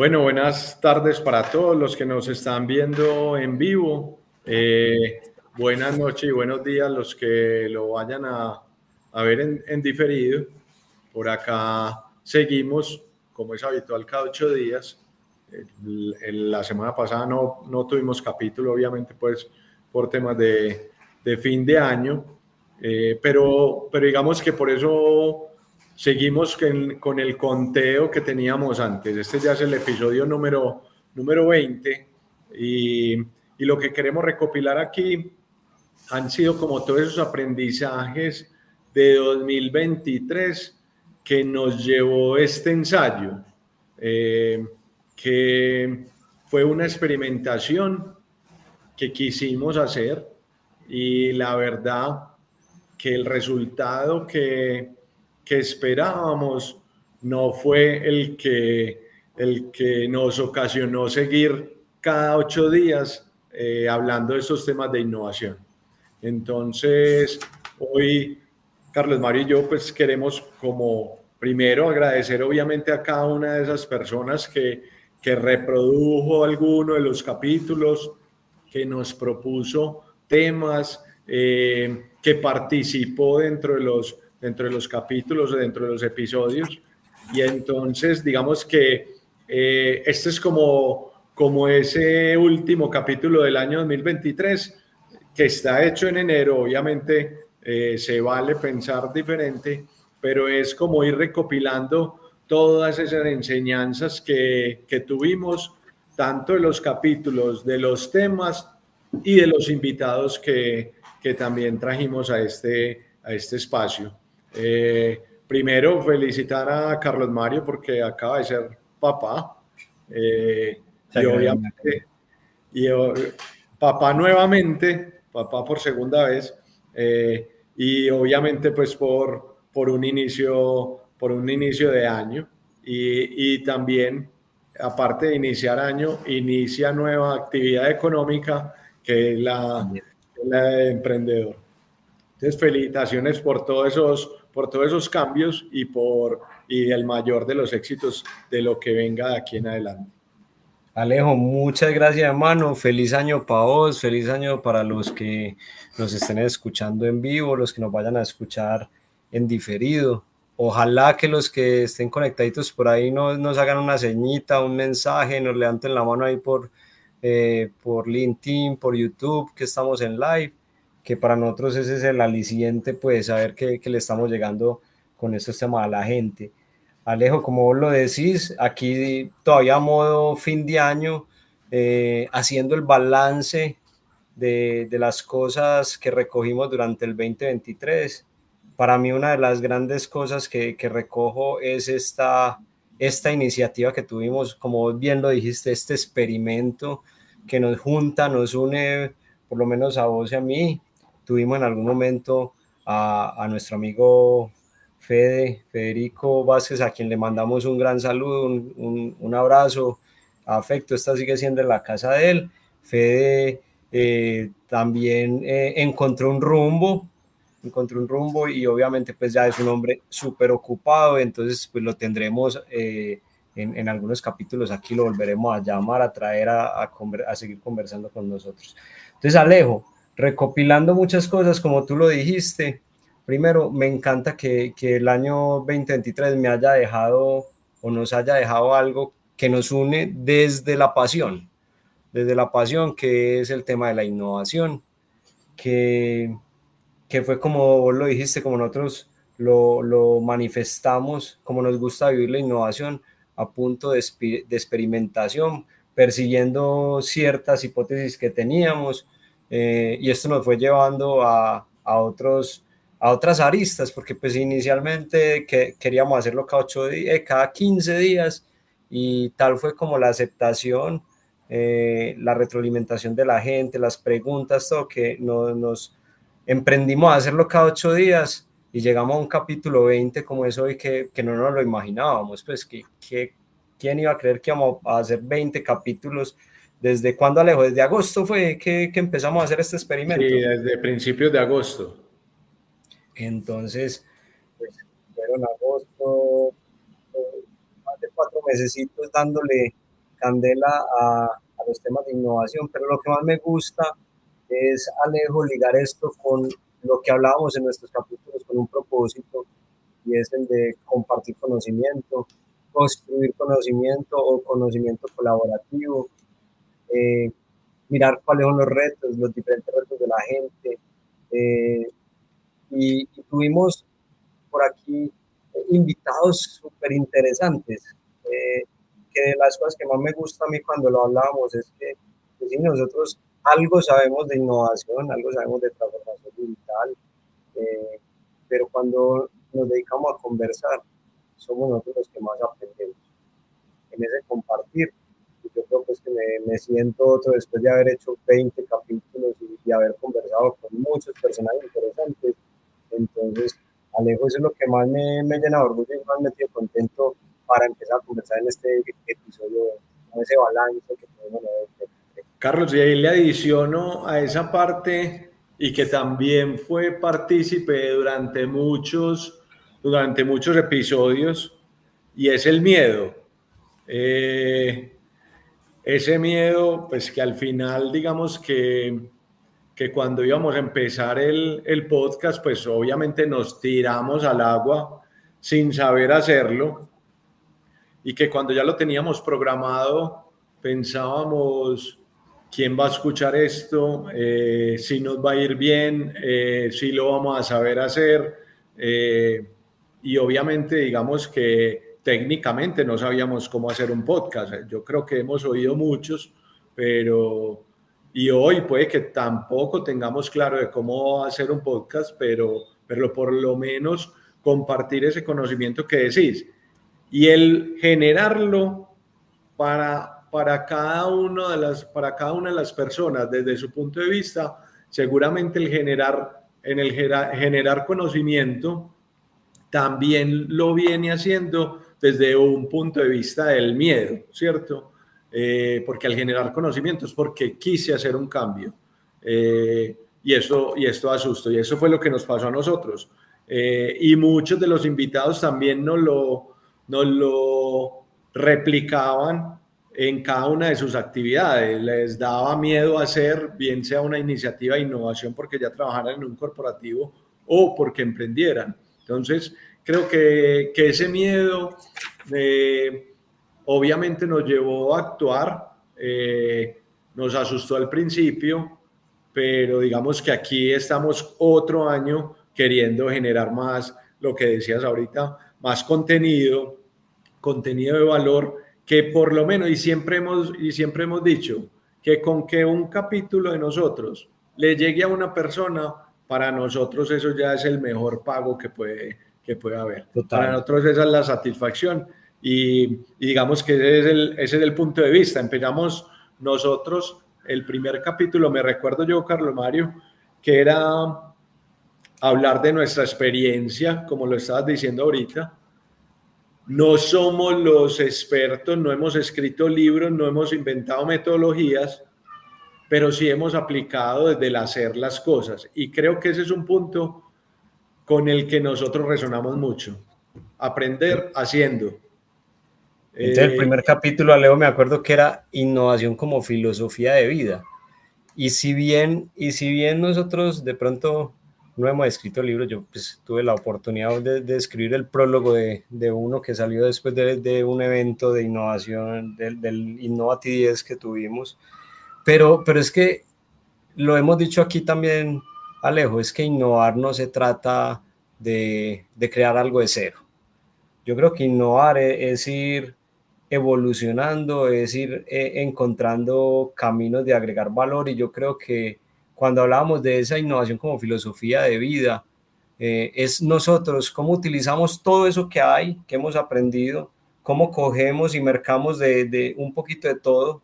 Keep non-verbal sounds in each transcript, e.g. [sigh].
Bueno, buenas tardes para todos los que nos están viendo en vivo. Eh, buenas noches y buenos días los que lo vayan a, ver en, diferido. Por acá seguimos, como es habitual, cada ocho días. la semana pasada no, no tuvimos capítulo, obviamente, pues por temas de, fin de año, eh, pero, pero digamos que por eso seguimos con, el conteo que teníamos antes. Este ya es el episodio número, número 20 y, y lo que queremos recopilar aquí han sido como todos esos aprendizajes de 2023 que nos llevó este ensayo, eh, que fue una experimentación que quisimos hacer y la verdad que el resultado que, que esperábamos no fue el que, el que nos ocasionó seguir cada ocho días eh, hablando de estos temas de innovación. Entonces, hoy Carlos Mario y yo pues queremos como primero agradecer obviamente a cada una de esas personas que, que reprodujo alguno de los capítulos, que nos propuso temas, eh, que participó dentro de, los, dentro de los capítulos dentro de los episodios. Y entonces, digamos que eh, este es como, como ese último capítulo del año 2023 que está hecho en enero. Obviamente eh, se vale pensar diferente, pero es como ir recopilando todas esas enseñanzas que, que tuvimos, tanto de los capítulos, de los temas y de los invitados que, que también trajimos a este, a este espacio. Eh, primero, felicitar a Carlos Mario porque acaba de ser papá. Eh, y obviamente, y, papá nuevamente, papá por segunda vez. Eh, y obviamente, pues por, por, un inicio, por un inicio de año. Y, y también, aparte de iniciar año, inicia nueva actividad económica que es la la emprendedor. Entonces, felicitaciones por todos esos, por todos esos cambios y por y el mayor de los éxitos de lo que venga de aquí en adelante. Alejo, muchas gracias, hermano. Feliz año para vos, feliz año para los que nos estén escuchando en vivo, los que nos vayan a escuchar en diferido. Ojalá que los que estén conectaditos por ahí nos, nos hagan una ceñita, un mensaje, nos levanten la mano ahí por, eh, por LinkedIn, por YouTube, que estamos en live, que para nosotros ese es el aliciente, pues saber que, que le estamos llegando con estos temas a la gente. Alejo, como vos lo decís, aquí todavía modo fin de año, eh, haciendo el balance de, de, las cosas que recogimos durante el 2023. Para mí una de las grandes cosas que, que recojo es esta esta iniciativa que tuvimos, como bien lo dijiste, este experimento que nos junta, nos une, por lo menos a vos y a mí. Tuvimos en algún momento a, nuestro amigo Fede, Federico Vázquez, a quien le mandamos un gran saludo, un, abrazo, afecto, esta sigue siendo la casa de él. Fede eh, también eh, encontró un rumbo, encontré un rumbo y obviamente pues ya es un hombre súper ocupado, entonces pues lo tendremos eh, en, en, algunos capítulos aquí, lo volveremos a llamar, a traer a, a, seguir conversando con nosotros. Entonces Alejo, recopilando muchas cosas como tú lo dijiste, primero me encanta que, que el año 2023 me haya dejado o nos haya dejado algo que nos une desde la pasión, desde la pasión que es el tema de la innovación, que que fue como vos lo dijiste, como nosotros lo, lo manifestamos, como nos gusta vivir la innovación a punto de, de experimentación, persiguiendo ciertas hipótesis que teníamos, eh, y esto nos fue llevando a, a, otros, a otras aristas, porque pues inicialmente que, queríamos hacerlo cada, ocho días, eh, cada 15 días, y tal fue como la aceptación, eh, la retroalimentación de la gente, las preguntas, todo que no, nos, emprendimos a hacerlo cada ocho días y llegamos a un capítulo 20 como es hoy que, que no nos lo imaginábamos, pues que, que, quién iba a creer que íbamos a hacer 20 capítulos. ¿Desde cuándo, Alejo? ¿Desde agosto fue que, que empezamos a hacer este experimento? Sí, desde principios de agosto. Entonces, pues, fueron agosto, más de cuatro meses dándole candela a, a los temas de innovación, pero lo que más me gusta es, Alejo, ligar esto con lo que hablábamos en nuestros capítulos, con un propósito, y es el de compartir conocimiento, construir conocimiento o conocimiento colaborativo, eh, mirar cuáles son los retos, los diferentes retos de la gente. Eh, y, tuvimos por aquí invitados súper interesantes, eh, que de las cosas que más me gusta a mí cuando lo hablábamos es que pues, nosotros algo sabemos de innovación, algo sabemos de transformación digital, pero cuando nos dedicamos a conversar, somos nosotros los que más aprendemos en ese compartir. Yo creo pues que me, siento otro después de haber hecho 20 capítulos y, haber conversado con muchos personajes interesantes. Entonces, Alejo, eso es lo que más me, me llena de orgullo y más me tiene contento para empezar a conversar en este episodio, con ese balance que tenemos. Carlos, y ahí le adiciono a esa parte y que también fue partícipe durante muchos durante muchos episodios y es el miedo. Eh, ese miedo, pues que al final, digamos que, que cuando íbamos a empezar el, el, podcast, pues obviamente nos tiramos al agua sin saber hacerlo y que cuando ya lo teníamos programado, pensábamos, ¿quién va a escuchar esto? Eh, si nos va a ir bien, eh, si lo vamos a saber hacer y obviamente digamos que técnicamente no sabíamos cómo hacer un podcast. Yo creo que hemos oído muchos, pero y hoy puede que tampoco tengamos claro de cómo hacer un podcast, pero, pero por lo menos compartir ese conocimiento que decís y el generarlo para, para, cada, uno de las, para cada una de las personas desde su punto de vista, seguramente el generar, en el generar conocimiento también lo viene haciendo desde un punto de vista del miedo, ¿cierto? Eh, porque al generar conocimientos, porque quise hacer un cambio. Eh, y, eso, y esto asusto, y eso fue lo que nos pasó a nosotros. Eh, y muchos de los invitados también nos lo, nos lo replicaban en cada una de sus actividades. Les daba miedo hacer, bien sea una iniciativa de innovación porque ya trabajaran en un corporativo o porque emprendieran. Entonces, creo que, que ese miedo eh, obviamente nos llevó a actuar, eh, nos asustó al principio, pero digamos que aquí estamos otro año queriendo generar más, lo que decías ahorita, más contenido, contenido de valor, que por lo menos, y siempre hemos, y siempre hemos dicho, que con que un capítulo de nosotros le llegue a una persona, para nosotros eso ya es el mejor pago que puede, que puede haber. Para nosotros esa es la satisfacción y, digamos que ese es, el, ese es el punto de vista. Empezamos nosotros el primer capítulo, me recuerdo yo, Carlos Mario, que era hablar de nuestra experiencia, como lo estabas diciendo ahorita. No somos los expertos, no hemos escrito libros, no hemos inventado metodologías, pero sí hemos aplicado desde el hacer las cosas. Y creo que ese es un punto con el que nosotros resonamos mucho. Aprender haciendo. Entonces, el eh, primer capítulo, Leo, me acuerdo que era innovación como filosofía de vida. Y si bien, y si bien nosotros de pronto no hemos escrito libros, yo pues, tuve la oportunidad de, escribir el prólogo de, de, uno que salió después de, de un evento de innovación, del, del Innovati 10 que tuvimos. Pero, pero es que lo hemos dicho aquí también, Alejo, es que innovar no se trata de, crear algo de cero. Yo creo que innovar e, es, ir evolucionando, es ir eh, encontrando caminos de agregar valor y yo creo que cuando hablábamos de esa innovación como filosofía de vida, eh, es nosotros cómo utilizamos todo eso que hay, que hemos aprendido, cómo cogemos y mercamos de, un poquito de todo,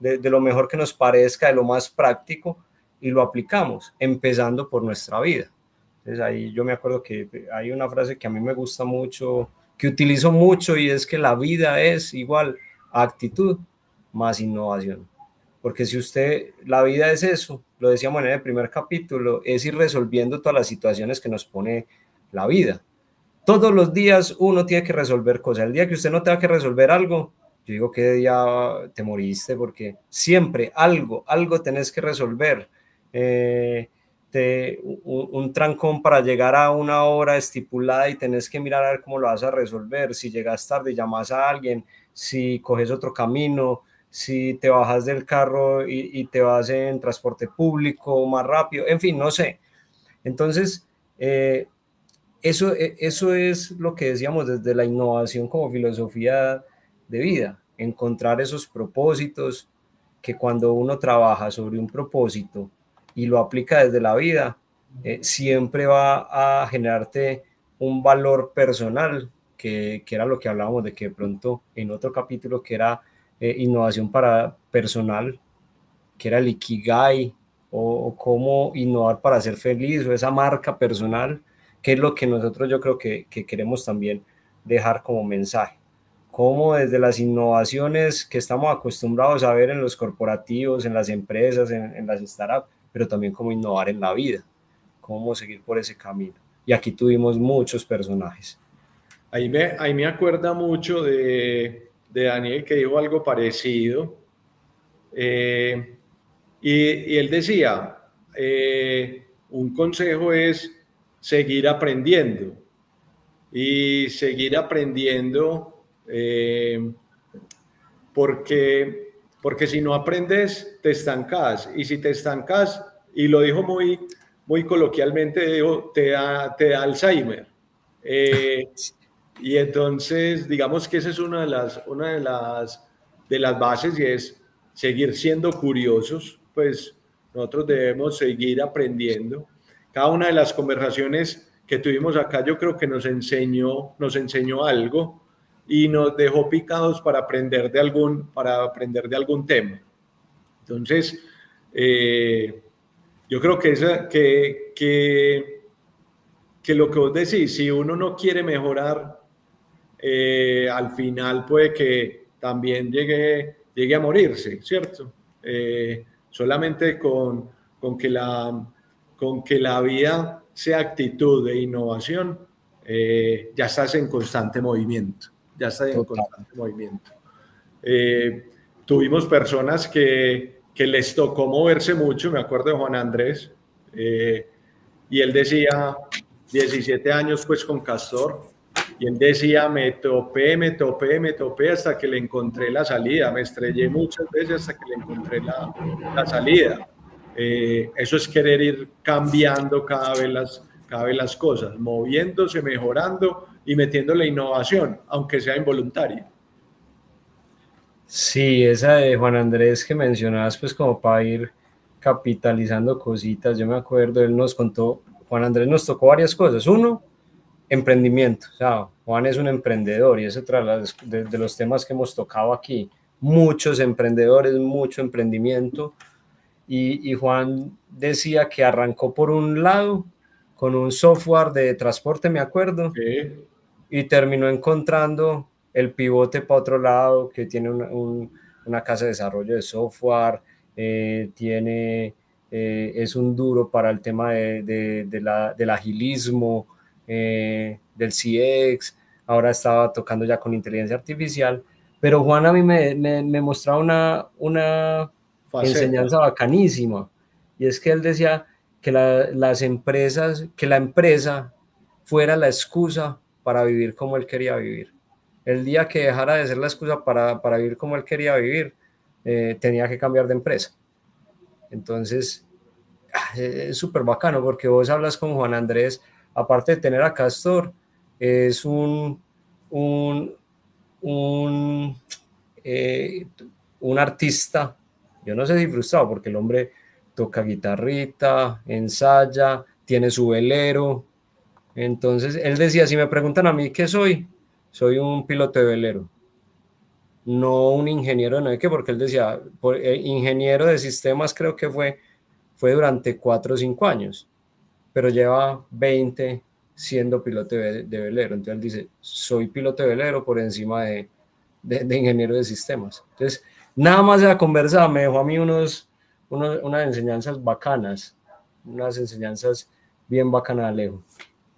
de, lo mejor que nos parezca, de lo más práctico, y lo aplicamos, empezando por nuestra vida. Entonces ahí yo me acuerdo que hay una frase que a mí me gusta mucho, que utilizo mucho y es que la vida es igual actitud más innovación. Porque si usted, la vida es eso, lo decíamos en el primer capítulo, es ir resolviendo todas las situaciones que nos pone la vida. Todos los días uno tiene que resolver cosas. El día que usted no tenga que resolver algo, yo digo que día te moriste porque siempre algo, algo tenés que resolver. Eh, te, un, trancón para llegar a una hora estipulada y tenés que mirar a ver cómo lo vas a resolver. Si llegas tarde, llamas a alguien, si coges otro camino, si te bajas del carro y, te vas en transporte público más rápido, en fin, no sé. Entonces, eh, eso, eso es lo que decíamos desde la innovación como filosofía de vida, encontrar esos propósitos que cuando uno trabaja sobre un propósito y lo aplica desde la vida, eh, siempre va a generarte un valor personal, que, que, era lo que hablábamos de que de pronto en otro capítulo que era eh, innovación para personal, que era el Ikigai, o, o, cómo innovar para ser feliz, o esa marca personal, que es lo que nosotros yo creo que, que queremos también dejar como mensaje. Cómo desde las innovaciones que estamos acostumbrados a ver en los corporativos, en las empresas, en, las startups, pero también cómo innovar en la vida, cómo seguir por ese camino. Y aquí tuvimos muchos personajes. Ahí me, ahí me acuerda mucho de, de Daniel que dijo algo parecido. Eh, y, él decía, eh, un consejo es seguir aprendiendo. Y seguir aprendiendo eh, porque, porque si no aprendes, te estancas. Y si te estancas, y lo dijo muy, muy coloquialmente, te da, te da Alzheimer. Eh, y entonces, digamos que esa es una de las, una de las, de las bases y es seguir siendo curiosos, pues nosotros debemos seguir aprendiendo. Cada una de las conversaciones que tuvimos acá yo creo que nos enseñó, nos enseñó algo y nos dejó picados para aprender de algún, para aprender de algún tema. Entonces, eh, yo creo que, esa, que, que, que, lo que vos decís, si uno no quiere mejorar, eh, al final puede que también llegue, llegue a morirse, ¿cierto? Eh, solamente con, con, que la, con que la vida sea actitud de innovación, ya estás en constante movimiento ya está en constante movimiento. Eh, tuvimos personas que, que, les tocó moverse mucho, me acuerdo de Juan Andrés, eh, y él decía, 17 años pues con Castor, y él decía, me topé, me topé, me topé hasta que le encontré la salida, me estrellé muchas veces hasta que le encontré la, la salida. Eh, eso es querer ir cambiando cada vez las, cada vez las cosas, moviéndose, mejorando y metiendo la innovación, aunque sea involuntaria. Sí, esa de Juan Andrés que mencionabas, pues como para ir capitalizando cositas, yo me acuerdo, él nos contó, Juan Andrés nos tocó varias cosas. Uno, emprendimiento, o sea, Juan es un emprendedor y es otro de, de los temas que hemos tocado aquí. Muchos emprendedores, mucho emprendimiento. Y, y Juan decía que arrancó por un lado con un software de transporte, me acuerdo, sí y terminó encontrando el pivote para otro lado, que tiene una casa de desarrollo de software, eh, tiene, eh, es un duro para el tema de, del agilismo, eh, del CX, ahora estaba tocando ya con inteligencia artificial, pero Juan a mí me, me, mostraba una, una enseñanza bacanísima, y es que él decía que las empresas, que la empresa fuera la excusa para vivir como él quería vivir. El día que dejara de ser la excusa para, para vivir como él quería vivir, eh, tenía que cambiar de empresa. Entonces, ah, es súper bacano porque vos hablas con Juan Andrés, aparte de tener a Castor, es un, un, un, eh, un artista, yo no sé si frustrado, porque el hombre toca guitarrita, ensaya, tiene su velero, entonces, él decía, si me preguntan a mí qué soy, soy un piloto de velero, no un ingeniero de qué, porque él decía, eh, ingeniero de sistemas creo que fue, fue durante cuatro o cinco años, pero lleva 20 siendo piloto de, velero. Entonces él dice, soy piloto de velero por encima de, de, ingeniero de sistemas. Entonces, nada más de la conversa me dejó a mí unos, unas enseñanzas bacanas, unas enseñanzas bien bacanas, Alejo.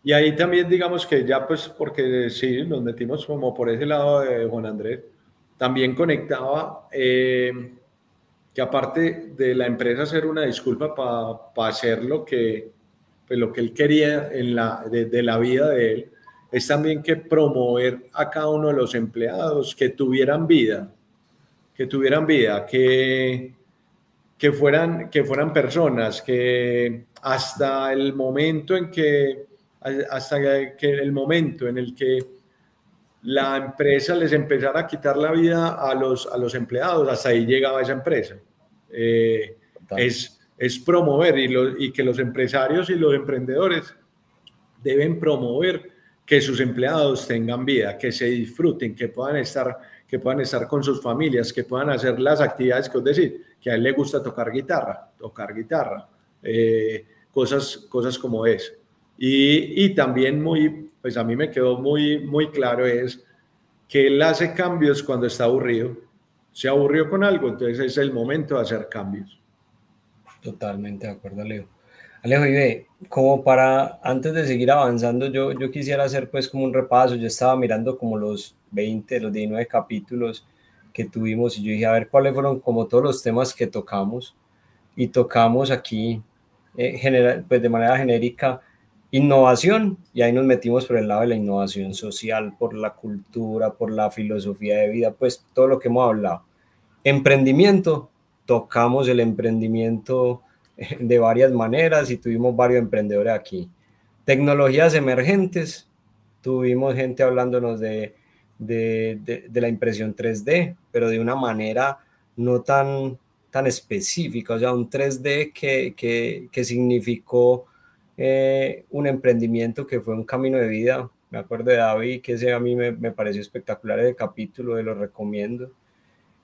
Y ahí también digamos que ya pues porque sí, nos metimos como por ese lado de Juan Andrés, también conectaba eh, que aparte de la empresa hacer una disculpa para hacer lo que, pues lo que él quería en la, de, la vida de él, es también que promover a cada uno de los empleados que tuvieran vida, que tuvieran vida, que, que, fueran, que fueran personas, que hasta el momento en que, hasta que el momento en el que la empresa les empezara a quitar la vida a los, a los empleados, hasta ahí llegaba esa empresa. Eh, es, es promover y, y que los empresarios y los emprendedores deben promover que sus empleados tengan vida, que se disfruten, que puedan estar, que puedan estar con sus familias, que puedan hacer las actividades que os decir, que a él le gusta tocar guitarra, tocar guitarra, eh, cosas, cosas como es. Y, y, también muy, pues a mí me quedó muy, muy claro es que él hace cambios cuando está aburrido se aburrió con algo, entonces es el momento de hacer cambios. Totalmente de acuerdo, Alejo. Alejo, y ve, como para, antes de seguir avanzando, yo, yo quisiera hacer pues como un repaso, yo estaba mirando como los 20, los 19 capítulos que tuvimos y yo dije, a ver cuáles fueron como todos los temas que tocamos y tocamos aquí eh, general, pues de manera genérica innovación y ahí nos metimos por el lado de la innovación social, por la cultura, por la filosofía de vida, pues todo lo que hemos hablado. Emprendimiento, tocamos el emprendimiento eh, de varias maneras y tuvimos varios emprendedores aquí. Tecnologías emergentes, tuvimos gente hablándonos de, de, de, la impresión 3D, pero de una manera no tan, tan específica, o sea, un 3D que, que, que significó eh, un emprendimiento que fue un camino de vida. Me acuerdo de David, que ese a mí me, me pareció espectacular el capítulo, de lo recomiendo.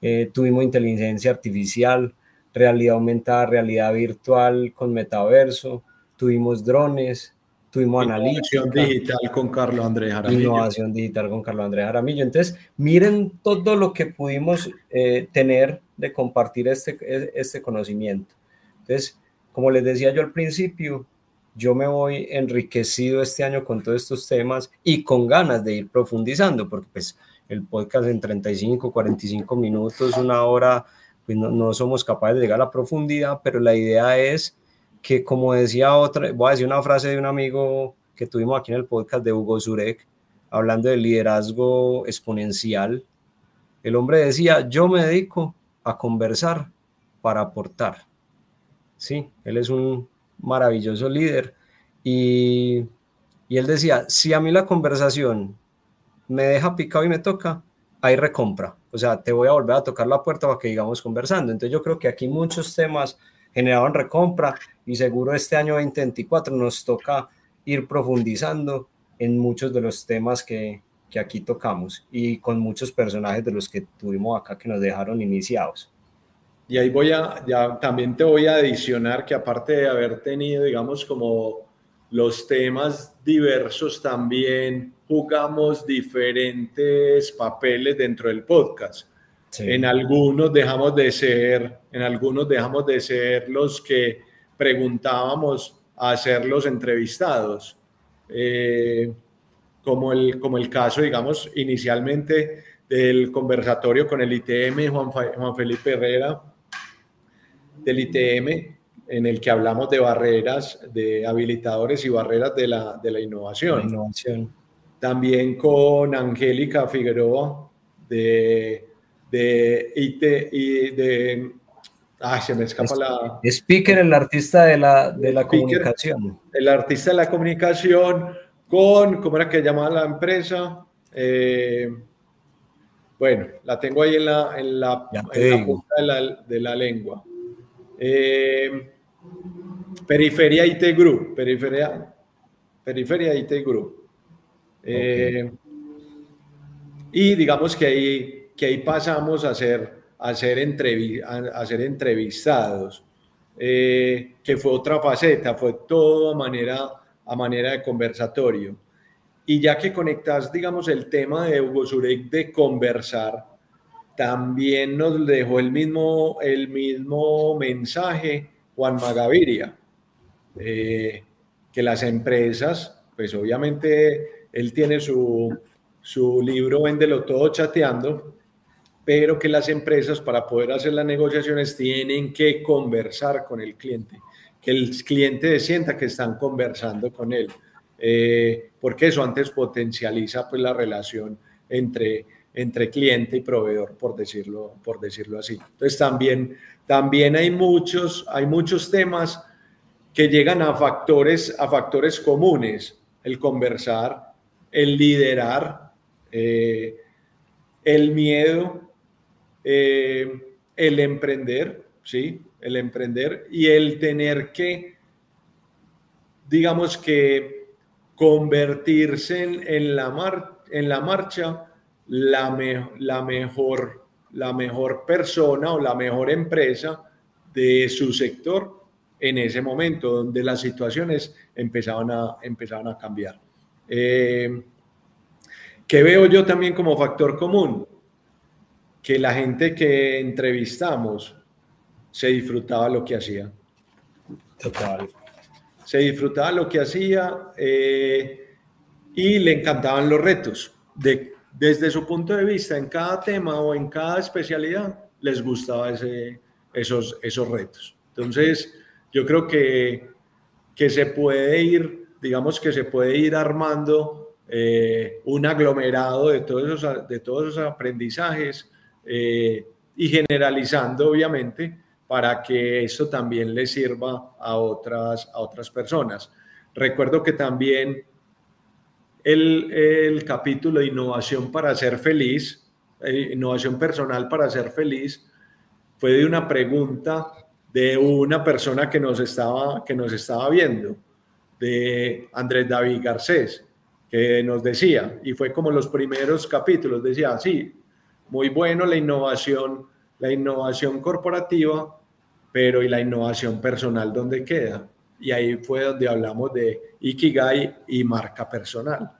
Eh, tuvimos inteligencia artificial, realidad aumentada, realidad virtual con metaverso, tuvimos drones, tuvimos innovación digital con Carlos Andrés Jaramillo. Innovación digital con Carlos Andrés Jaramillo. Entonces, miren todo lo que pudimos eh, tener de compartir este, este conocimiento. Entonces, como les decía yo al principio, yo me voy enriquecido este año con todos estos temas y con ganas de ir profundizando, porque pues el podcast en 35, 45 minutos, una hora, pues no, somos capaces de llegar a la profundidad, pero la idea es que, como decía otra, voy a decir una frase de un amigo que tuvimos aquí en el podcast de Hugo Zurek, hablando del liderazgo exponencial, el hombre decía, yo me dedico a conversar para aportar. Sí, él es un maravilloso líder y, y él decía, si a mí la conversación me deja picado y me toca, hay recompra. O sea, te voy a volver a tocar la puerta para que digamos conversando. Entonces yo creo que aquí muchos temas generaban recompra y seguro este año 2024 nos toca ir profundizando en muchos de los temas que, que aquí tocamos y con muchos personajes de los que tuvimos acá que nos dejaron iniciados. Y ahí voy a, ya también te voy a adicionar que aparte de haber tenido, digamos, como los temas diversos también jugamos diferentes papeles dentro del podcast. En algunos dejamos de ser, en algunos dejamos de ser los que preguntábamos a ser los entrevistados. Eh, como, el, como el caso, digamos, inicialmente del conversatorio con el ITM Juan, Juan Felipe Herrera del ITM, en el que hablamos de barreras, de habilitadores y barreras de la, de la innovación. innovación. También con Angélica Figueroa de, de IT y de... Ay, se me escapa la... Speaker, el artista de la, de la comunicación. El artista de la comunicación con, ¿cómo era que llamaba la empresa? Eh, bueno, la tengo ahí en la, en la, punta de la, de la lengua. Eh, periferia IT Group, periferia, periferia IT Group. Eh, y digamos que ahí, que ahí pasamos a ser, a ser, a, ser entrevistados, eh, que fue otra faceta, fue todo a manera, a manera de conversatorio. Y ya que conectas, digamos, el tema de Hugo Zurek de conversar, también nos dejó el mismo, el mismo mensaje Juan Magaviria, eh, que las empresas, pues obviamente él tiene su, su libro Véndelo todo chateando, pero que las empresas para poder hacer las negociaciones tienen que conversar con el cliente, que el cliente sienta que están conversando con él, eh, porque eso antes potencializa pues la relación entre, entre cliente y proveedor, por decirlo, por decirlo así. Entonces también, también hay, muchos, hay muchos temas que llegan a factores, a factores comunes, el conversar, el liderar, eh, el miedo, eh, el emprender, ¿sí? El emprender y el tener que, digamos que, convertirse en, la, en la marcha la, la, mejor, la mejor persona o la mejor empresa de su sector en ese momento donde las situaciones empezaban a, empezaban a cambiar. Eh, ¿Qué veo yo también como factor común? Que la gente que entrevistamos se disfrutaba lo que hacía. Total. Se disfrutaba lo que hacía eh, y le encantaban los retos. De, desde su punto de vista, en cada tema o en cada especialidad, les gustaba ese, esos, esos retos. Entonces, yo creo que, que se puede ir, digamos que se puede ir armando eh, un aglomerado de todos esos, de todos esos aprendizajes eh, y generalizando, obviamente, para que esto también le sirva a otras, a otras personas. Recuerdo que también el, capítulo de innovación para ser feliz, eh, innovación personal para ser feliz, fue de una pregunta de una persona que nos estaba, que nos estaba viendo, de Andrés David Garcés que nos decía, y fue como los primeros capítulos, decía, sí, muy bueno la innovación, la innovación corporativa, pero ¿y la innovación personal dónde queda? Y ahí fue donde hablamos de Ikigai y marca personal.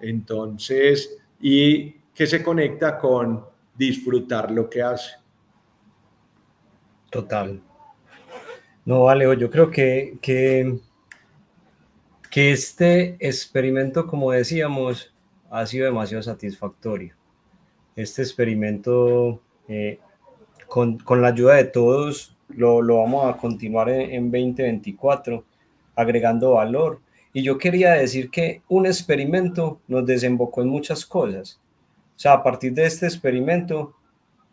Entonces, y que se conecta con disfrutar lo que hace. Total. No, vale, yo creo que, que que este experimento, como decíamos, ha sido demasiado satisfactorio. Este experimento, eh, con, la ayuda de todos, lo, vamos a continuar en, 2024, agregando valor. Y yo quería decir que un experimento nos desembocó en muchas cosas. O sea, a partir de este experimento,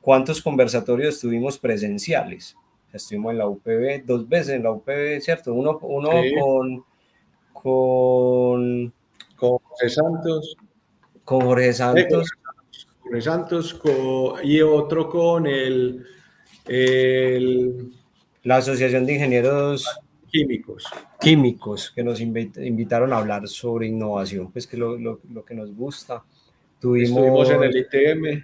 ¿cuántos conversatorios estuvimos presenciales? Estuvimos en la UPB dos veces en la UPB, ¿cierto? Uno, uno con con, con Jorge Santos. Con Jorge Santos. Jorge Santos y otro con el, la Asociación de Ingenieros Químicos. Químicos, que nos invitaron a hablar sobre innovación, pues que lo, lo, lo que nos gusta. Tuvimos, estuvimos en el ITM.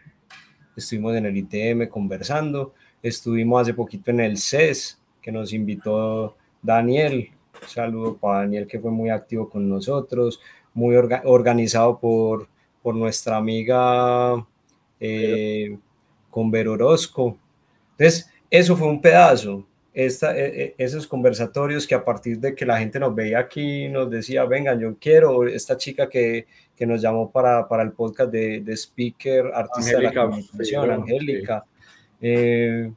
Estuvimos en el ITM conversando. Estuvimos hace poquito en el CES, que nos invitó Daniel, saludo para Daniel que fue muy activo con nosotros, muy organizado por, por nuestra amiga eh, con Ver Orozco. Entonces, eso fue un pedazo. Esta, e, e, esos conversatorios que a partir de que la gente nos veía aquí nos decía, vengan, yo quiero, esta chica que, que nos llamó para, para el podcast de, de speaker, artista de la comunicación, Angélica. Eh,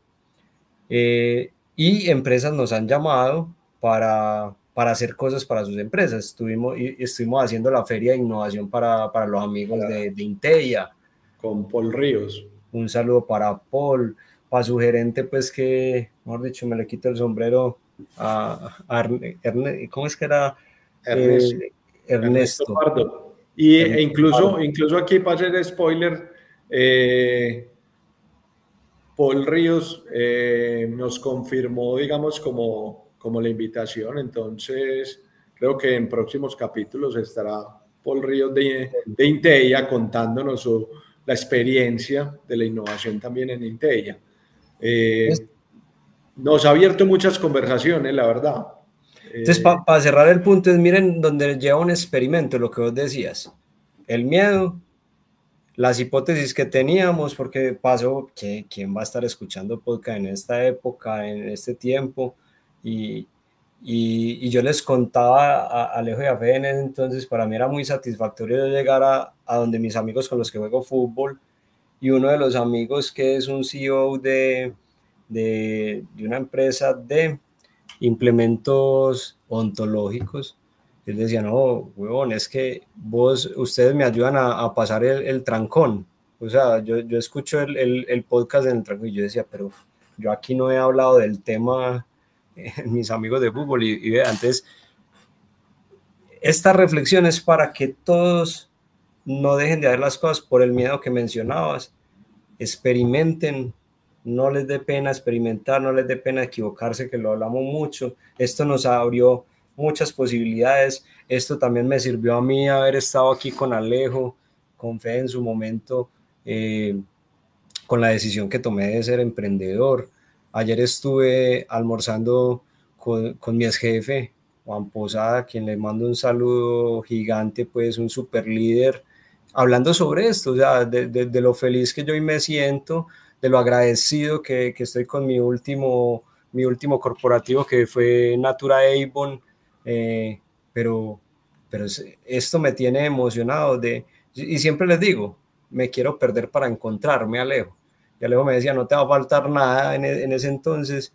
eh, y empresas nos han llamado para, para hacer cosas para sus empresas. Estuvimos, estuvimos haciendo la feria de innovación para, para los amigos de, de Inteia. Con Paul Ríos. Un saludo para Paul, para su gerente, pues que, mejor dicho, me le quito el sombrero a, ¿cómo es que era? Ernesto. Eh, Ernesto. Y e incluso, incluso aquí para hacer spoiler, eh, Paul Ríos eh, nos confirmó, digamos, como como la invitación. Entonces, creo que en próximos capítulos estará Paul Ríos de, de Inteia contándonos su, la experiencia de la innovación también en Inteia. Eh, nos ha abierto muchas conversaciones, la verdad. Entonces, para cerrar el punto, es miren donde lleva un experimento, lo que vos decías. El miedo, las hipótesis que teníamos, porque pasó, que ¿quién va a estar escuchando podcast en esta época, en este tiempo? Y, y, yo les contaba a Alejo y a Fe en entonces, para mí era muy satisfactorio llegar a, a, donde mis amigos con los que juego fútbol y uno de los amigos que es un CEO de, de, de una empresa de implementos ontológicos, él decía, no, huevón, es que vos, ustedes me ayudan a, pasar el, trancón. O sea, yo, yo escucho el, el, podcast en el trancón y yo decía, pero yo aquí no he hablado del tema en [laughs] mis amigos de fútbol y, y antes, esta reflexión es para que todos no dejen de hacer las cosas por el miedo que mencionabas, experimenten, no les dé pena experimentar, no les dé pena equivocarse, que lo hablamos mucho. Esto nos abrió muchas posibilidades. Esto también me sirvió a mí haber estado aquí con Alejo, con Fe en su momento, eh, con la decisión que tomé de ser emprendedor. Ayer estuve almorzando con, con mi ex jefe, Juan Posada, quien le mando un saludo gigante, pues un super líder, hablando sobre esto, o sea, de, de, lo feliz que yo hoy me siento, de lo agradecido que, que, estoy con mi último, mi último corporativo que fue Natura Avon, eh, pero, pero esto me tiene emocionado de, y siempre les digo, me quiero perder para encontrarme, Alejo. Y Alejo me decía, no te va a faltar nada en, e, en ese entonces.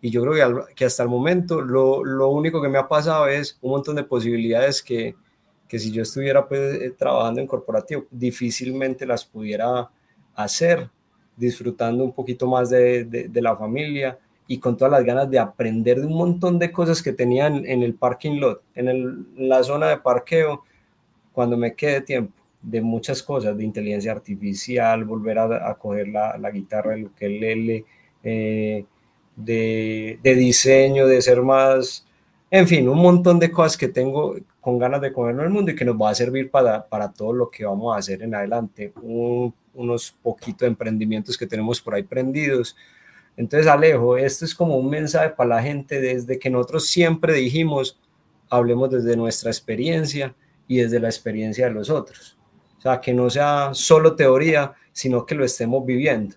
Y yo creo que, que hasta el momento lo, lo, único que me ha pasado es un montón de posibilidades que, que si yo estuviera pues, eh, trabajando en corporativo, difícilmente las pudiera hacer, disfrutando un poquito más de, de, la familia, y con todas las ganas de aprender de un montón de cosas que tenían en el parking lot, en, la zona de parqueo, cuando me quede tiempo, de muchas cosas, de inteligencia artificial, volver a, coger la, la, guitarra, el ukelele, eh, de, de, diseño, de ser más, en fin, un montón de cosas que tengo con ganas de comernos el mundo y que nos va a servir para, para todo lo que vamos a hacer en adelante. unos poquitos emprendimientos que tenemos por ahí prendidos, entonces, Alejo, esto es como un mensaje para la gente desde que nosotros siempre dijimos, hablemos desde nuestra experiencia y desde la experiencia de los otros. O sea, que no sea solo teoría, sino que lo estemos viviendo.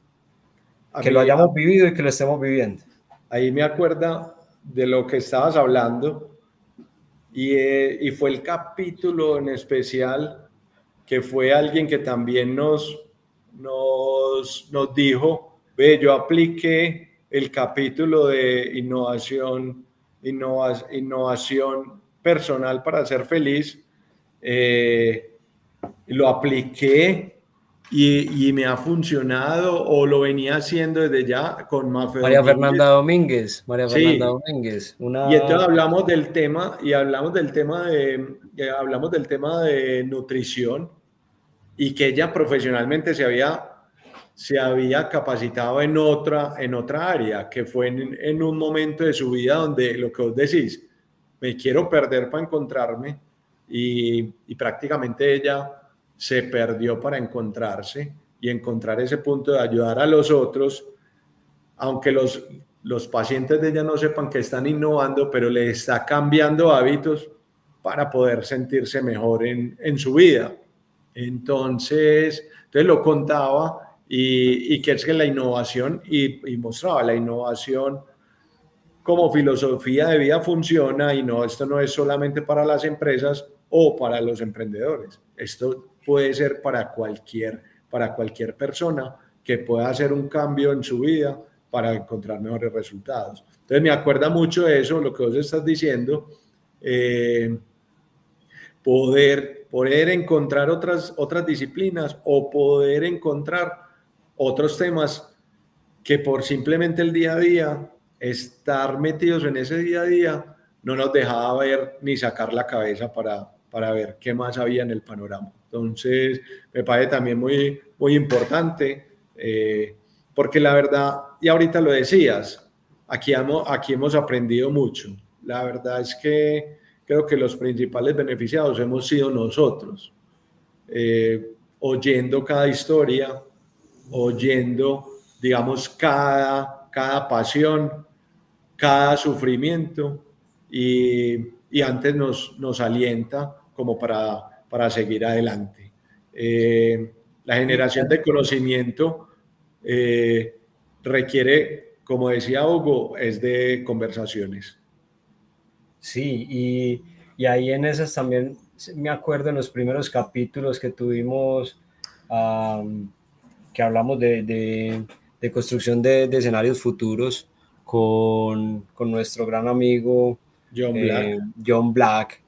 que lo hayamos vivido y que lo estemos viviendo. Ahí me acuerda de lo que estabas hablando y, eh, y fue el capítulo en especial que fue alguien que también nos, nos, nos dijo Ve, yo apliqué el capítulo de innovación, innovación personal para ser feliz, eh, lo apliqué y, me ha funcionado o lo venía haciendo desde ya con María Fernanda Domínguez. María Fernanda Domínguez. Y entonces hablamos del tema y hablamos del tema de hablamos del tema de nutrición y que ella profesionalmente se había se había capacitado en otra, en otra área, que fue en, un momento de su vida donde lo que vos decís, me quiero perder para encontrarme y, prácticamente ella se perdió para encontrarse y encontrar ese punto de ayudar a los otros, aunque los, los pacientes de ella no sepan que están innovando, pero le está cambiando hábitos para poder sentirse mejor en, en su vida. Entonces, entonces lo contaba y, que es que la innovación, y, mostraba la innovación como filosofía de vida funciona y no, esto no es solamente para las empresas o para los emprendedores, esto puede ser para cualquier, para cualquier persona que pueda hacer un cambio en su vida para encontrar mejores resultados. Entonces me acuerda mucho de eso, lo que vos estás diciendo, eh, poder, poder encontrar otras, otras disciplinas o poder encontrar otros temas que por simplemente el día a día, estar metidos en ese día a día, no nos dejaba ver ni sacar la cabeza para, para ver qué más había en el panorama. Entonces, me parece también muy, muy importante, eh, porque la verdad, y ahorita lo decías, aquí hemos, aquí hemos aprendido mucho. La verdad es que creo que los principales beneficiados hemos sido nosotros, eh, oyendo cada historia, oyendo, digamos, cada, cada pasión, cada sufrimiento y, y antes nos, nos alienta como para, para seguir adelante. Eh, la generación de conocimiento eh, requiere, como decía Hugo, es de conversaciones. Sí, y, y, ahí en esas también me acuerdo en los primeros capítulos que tuvimos que hablamos de, de, construcción de, de, escenarios futuros con, con, nuestro gran amigo John Black, eh, John Black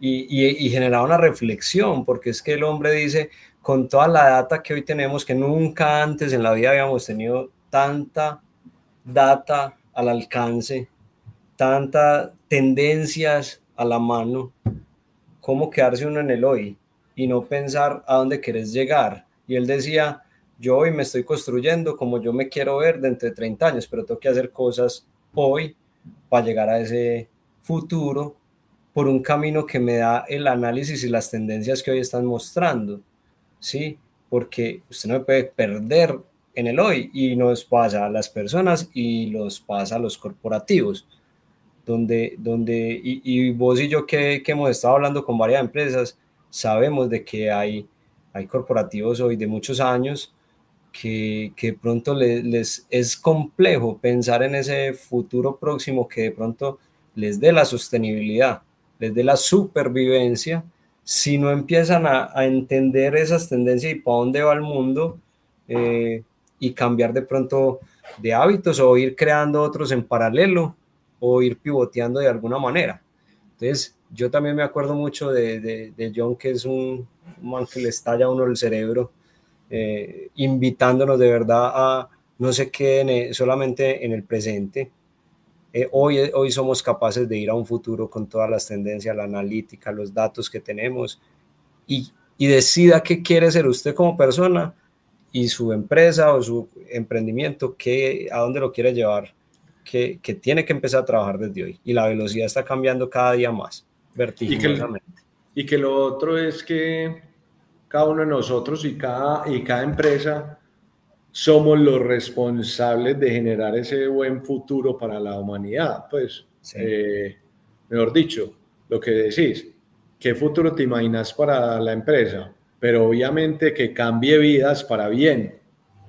y, y, y generaba una reflexión, porque es que el hombre dice, con toda la data que hoy tenemos, que nunca antes en la vida habíamos tenido tanta data al alcance, tantas tendencias a la mano, cómo quedarse uno en el hoy y no pensar a dónde querés llegar. Y él decía, yo hoy me estoy construyendo como yo me quiero ver dentro de 30 años, pero tengo que hacer cosas hoy para llegar a ese futuro por un camino que me da el análisis y las tendencias que hoy están mostrando, ¿sí? Porque usted no puede perder en el hoy y nos pasa a las personas y los pasa a los corporativos, donde, donde y, vos y yo que, que, hemos estado hablando con varias empresas, sabemos de que hay, hay corporativos hoy de muchos años que, que pronto les, les es complejo pensar en ese futuro próximo que de pronto les dé la sostenibilidad, les dé la supervivencia, si no empiezan a, a entender esas tendencias y para dónde va el mundo, eh, y cambiar de pronto de hábitos o ir creando otros en paralelo o ir pivoteando de alguna manera. Entonces, yo también me acuerdo mucho de, de, John, que es un, man que le estalla a uno el cerebro, eh, invitándonos de verdad a no se queden solamente en el presente. Eh, hoy, hoy somos capaces de ir a un futuro con todas las tendencias, la analítica, los datos que tenemos y, y decida qué quiere ser usted como persona y su empresa o su emprendimiento, que, a dónde lo quiere llevar, que, que, tiene que empezar a trabajar desde hoy. Y la velocidad está cambiando cada día más, vertiginosamente. Y que, y que lo otro es que cada uno de nosotros y cada, y cada empresa somos los responsables de generar ese buen futuro para la humanidad. Pues, eh, mejor dicho, lo que decís, ¿qué futuro te imaginas para la empresa? pero obviamente que cambie vidas para bien.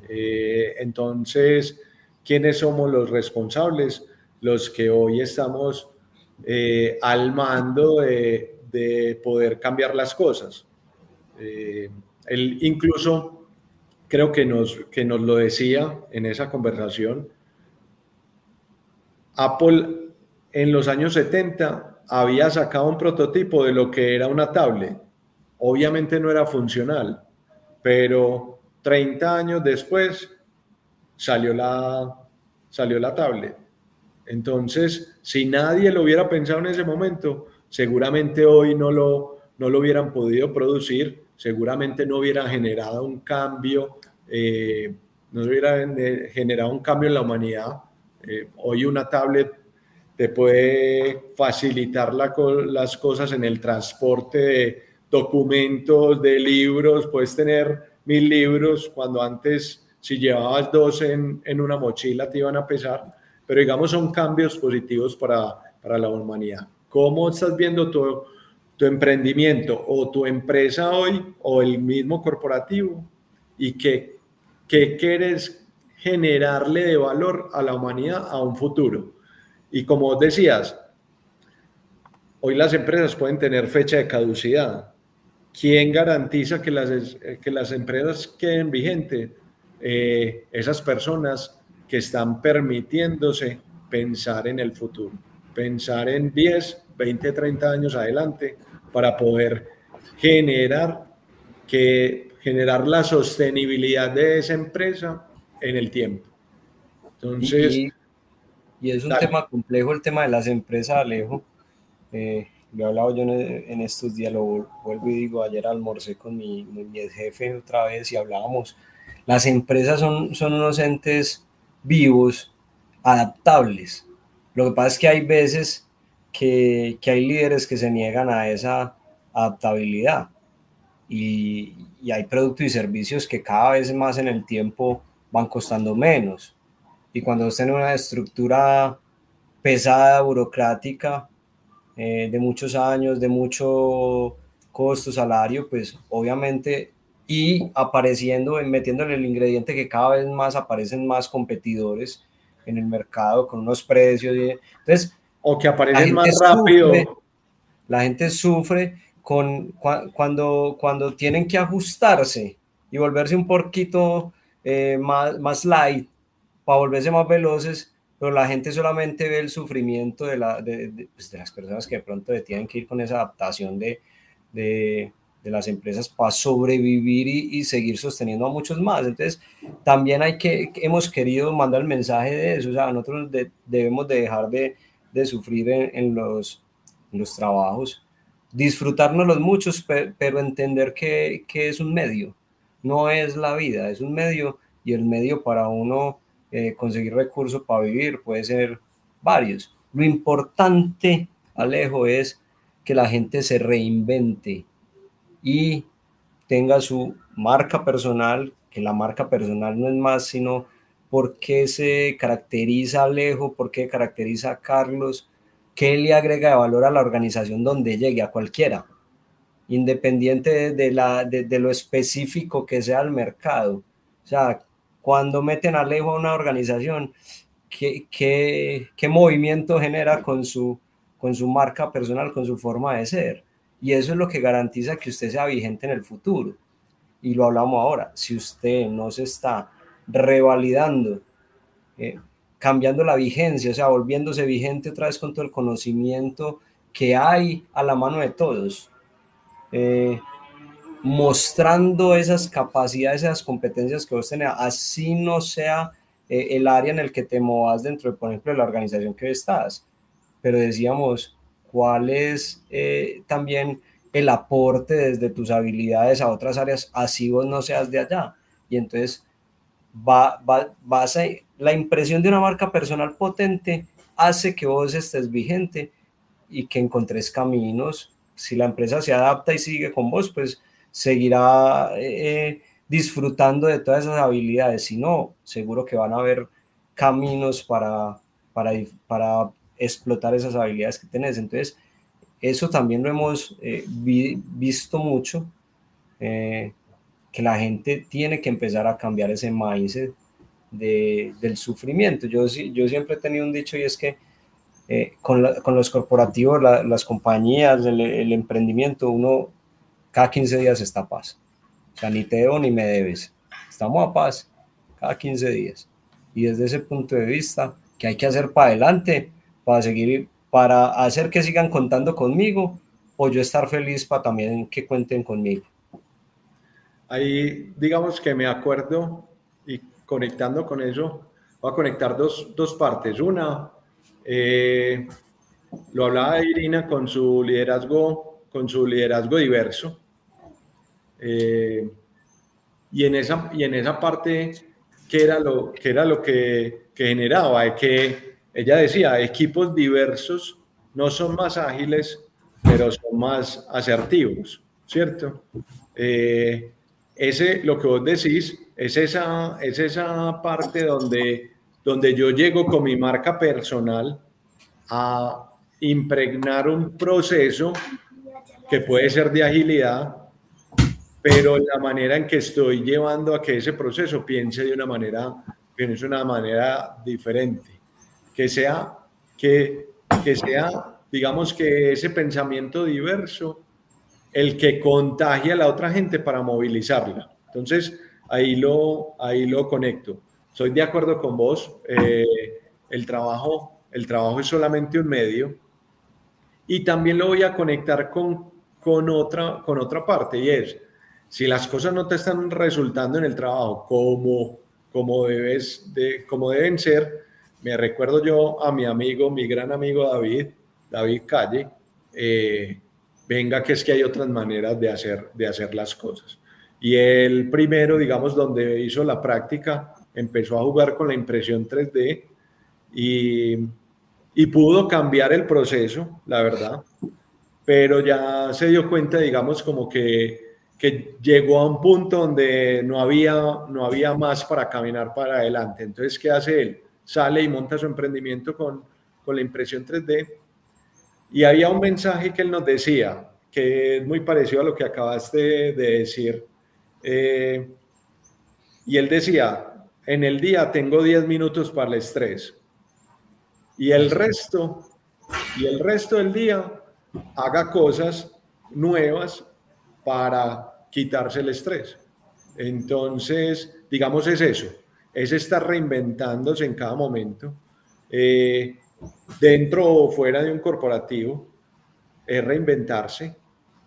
Eh, entonces, ¿quiénes somos los responsables? Los que hoy estamos eh, al mando de, poder cambiar las cosas. Incluso creo que nos, que nos lo decía en esa conversación. Apple en los años 70 había sacado un prototipo de lo que era una tablet Obviamente no era funcional, pero 30 años después salió la, salió la tablet. Entonces, si nadie lo hubiera pensado en ese momento, seguramente hoy no lo, no lo hubieran podido producir, seguramente no hubiera generado un cambio, eh, no hubiera generado un cambio en la humanidad. Eh, hoy una tablet te puede facilitar las cosas en el transporte de, documentos, de libros, puedes tener mil libros cuando antes si llevabas dos en, en una mochila te iban a pesar, pero digamos son cambios positivos para, para la humanidad. ¿Cómo estás viendo tu, tu emprendimiento o tu empresa hoy o el mismo corporativo y qué, qué quieres generarle de valor a la humanidad a un futuro? Y como decías, hoy las empresas pueden tener fecha de caducidad ¿quién garantiza que las, que las empresas queden vigentes? Eh, esas personas que están permitiéndose pensar en el futuro, pensar en 10, 20, 30 años adelante para poder generar, que, generar la sostenibilidad de esa empresa en el tiempo. Entonces... Y, es un tema complejo el tema de las empresas, Alejo. Eh, lo he hablado yo en, estos días, lo vuelvo y digo, ayer almorcé con mi, mi jefe otra vez y hablábamos, las empresas son, son unos entes vivos, adaptables. Lo que pasa es que hay veces que, hay líderes que se niegan a esa adaptabilidad y, y hay productos y servicios que cada vez más en el tiempo van costando menos. Y cuando usted en una estructura pesada, burocrática, eh, de muchos años, de mucho costo, salario, pues obviamente, y apareciendo, metiéndole el ingrediente que cada vez más aparecen más competidores en el mercado con unos precios. Y, entonces, o que aparecen más rápido. la gente sufre con cuando, cuando tienen que ajustarse y volverse un poquito eh, más, más light para volverse más veloces, pero la gente solamente ve el sufrimiento de, la, de, pues, las personas que de pronto tienen que ir con esa adaptación de, de, las empresas para sobrevivir y, seguir sosteniendo a muchos más. Entonces, también hay que, hemos querido mandar el mensaje de eso, o sea, nosotros debemos de dejar de, sufrir en, los, los trabajos, disfrutarnos los muchos, pero, entender que, que es un medio, no es la vida, es un medio y el medio para uno eh, conseguir recursos para vivir puede ser varios. Lo importante, Alejo, es que la gente se reinvente y tenga su marca personal, que la marca personal no es más sino por qué se caracteriza Alejo, por qué caracteriza a Carlos, qué le agrega de valor a la organización donde llegue, a cualquiera independiente de, lo específico que sea el mercado. O sea, cuando meten a Alejo a una organización, ¿qué, qué, movimiento genera con su, con su marca personal, con su forma de ser? Y eso es lo que garantiza que usted sea vigente en el futuro. Y lo hablamos ahora, si usted no se está revalidando, eh, cambiando la vigencia, o sea, volviéndose vigente otra vez con todo el conocimiento que hay a la mano de todos, eh, mostrando esas capacidades, esas competencias que vos tenés, así no sea eh, el área en el que te movas dentro de, por ejemplo, la organización que estás. Pero decíamos, ¿cuál es también el aporte desde tus habilidades a otras áreas, así vos no seas de allá? Y entonces va, va, la impresión de una marca personal potente hace que vos estés vigente y que encontres caminos si la empresa se adapta y sigue con vos, pues seguirá eh, disfrutando de todas esas habilidades. Si no, seguro que van a haber caminos para, para, para explotar esas habilidades que tenés. Entonces, eso también lo hemos eh, visto mucho, eh, que la gente tiene que empezar a cambiar ese mindset de, del sufrimiento. Yo, yo siempre he tenido un dicho y es que eh, con, con, los corporativos, las compañías, el, emprendimiento, uno cada 15 días está a paz. O sea, ni te debo ni me debes. Estamos a paz cada 15 días. Y desde ese punto de vista, ¿qué hay que hacer para adelante? Para seguir, para hacer que sigan contando conmigo o yo estar feliz para también que cuenten conmigo. Ahí, digamos que me acuerdo y conectando con eso, voy a conectar dos, dos partes. Una, eh, lo hablaba Irina con su liderazgo, con su liderazgo diverso. Eh, y, en esa, y en esa parte, ¿qué era lo, qué era lo que, que generaba? Que ella decía, equipos diversos no son más ágiles, pero son más asertivos, ¿cierto? Eh, ese, lo que vos decís, es esa, es esa parte donde donde yo llego con mi marca personal a impregnar un proceso que puede ser de agilidad, pero la manera en que estoy llevando a que ese proceso piense de una manera, piense una manera diferente, que sea, que, que sea, digamos que ese pensamiento diverso, el que contagie a la otra gente para movilizarla. Entonces, ahí lo, ahí lo conecto. Soy de acuerdo con vos. Eh, el, trabajo, el trabajo es solamente un medio. Y también lo voy a conectar con, con, otra, con otra parte y es, si las cosas no te están resultando en el trabajo como, como, debes de, como deben ser, me recuerdo yo a mi amigo, mi gran amigo David, David Calle, eh, venga que es que hay otras maneras de hacer, de hacer las cosas. Y el primero, digamos, donde hizo la práctica empezó a jugar con la impresión 3D y, y pudo cambiar el proceso, la verdad, pero ya se dio cuenta, digamos, como que, que llegó a un punto donde no había, no había más para caminar para adelante. Entonces, ¿qué hace él? Sale y monta su emprendimiento con, con la impresión 3D. Y había un mensaje que él nos decía, que es muy parecido a lo que acabaste de decir. Eh, y él decía, en el día tengo 10 minutos para el estrés. Y el resto, y el resto del día haga cosas nuevas para quitarse el estrés. Entonces, digamos, es eso, es estar reinventándose en cada momento, eh, dentro o fuera de un corporativo, es reinventarse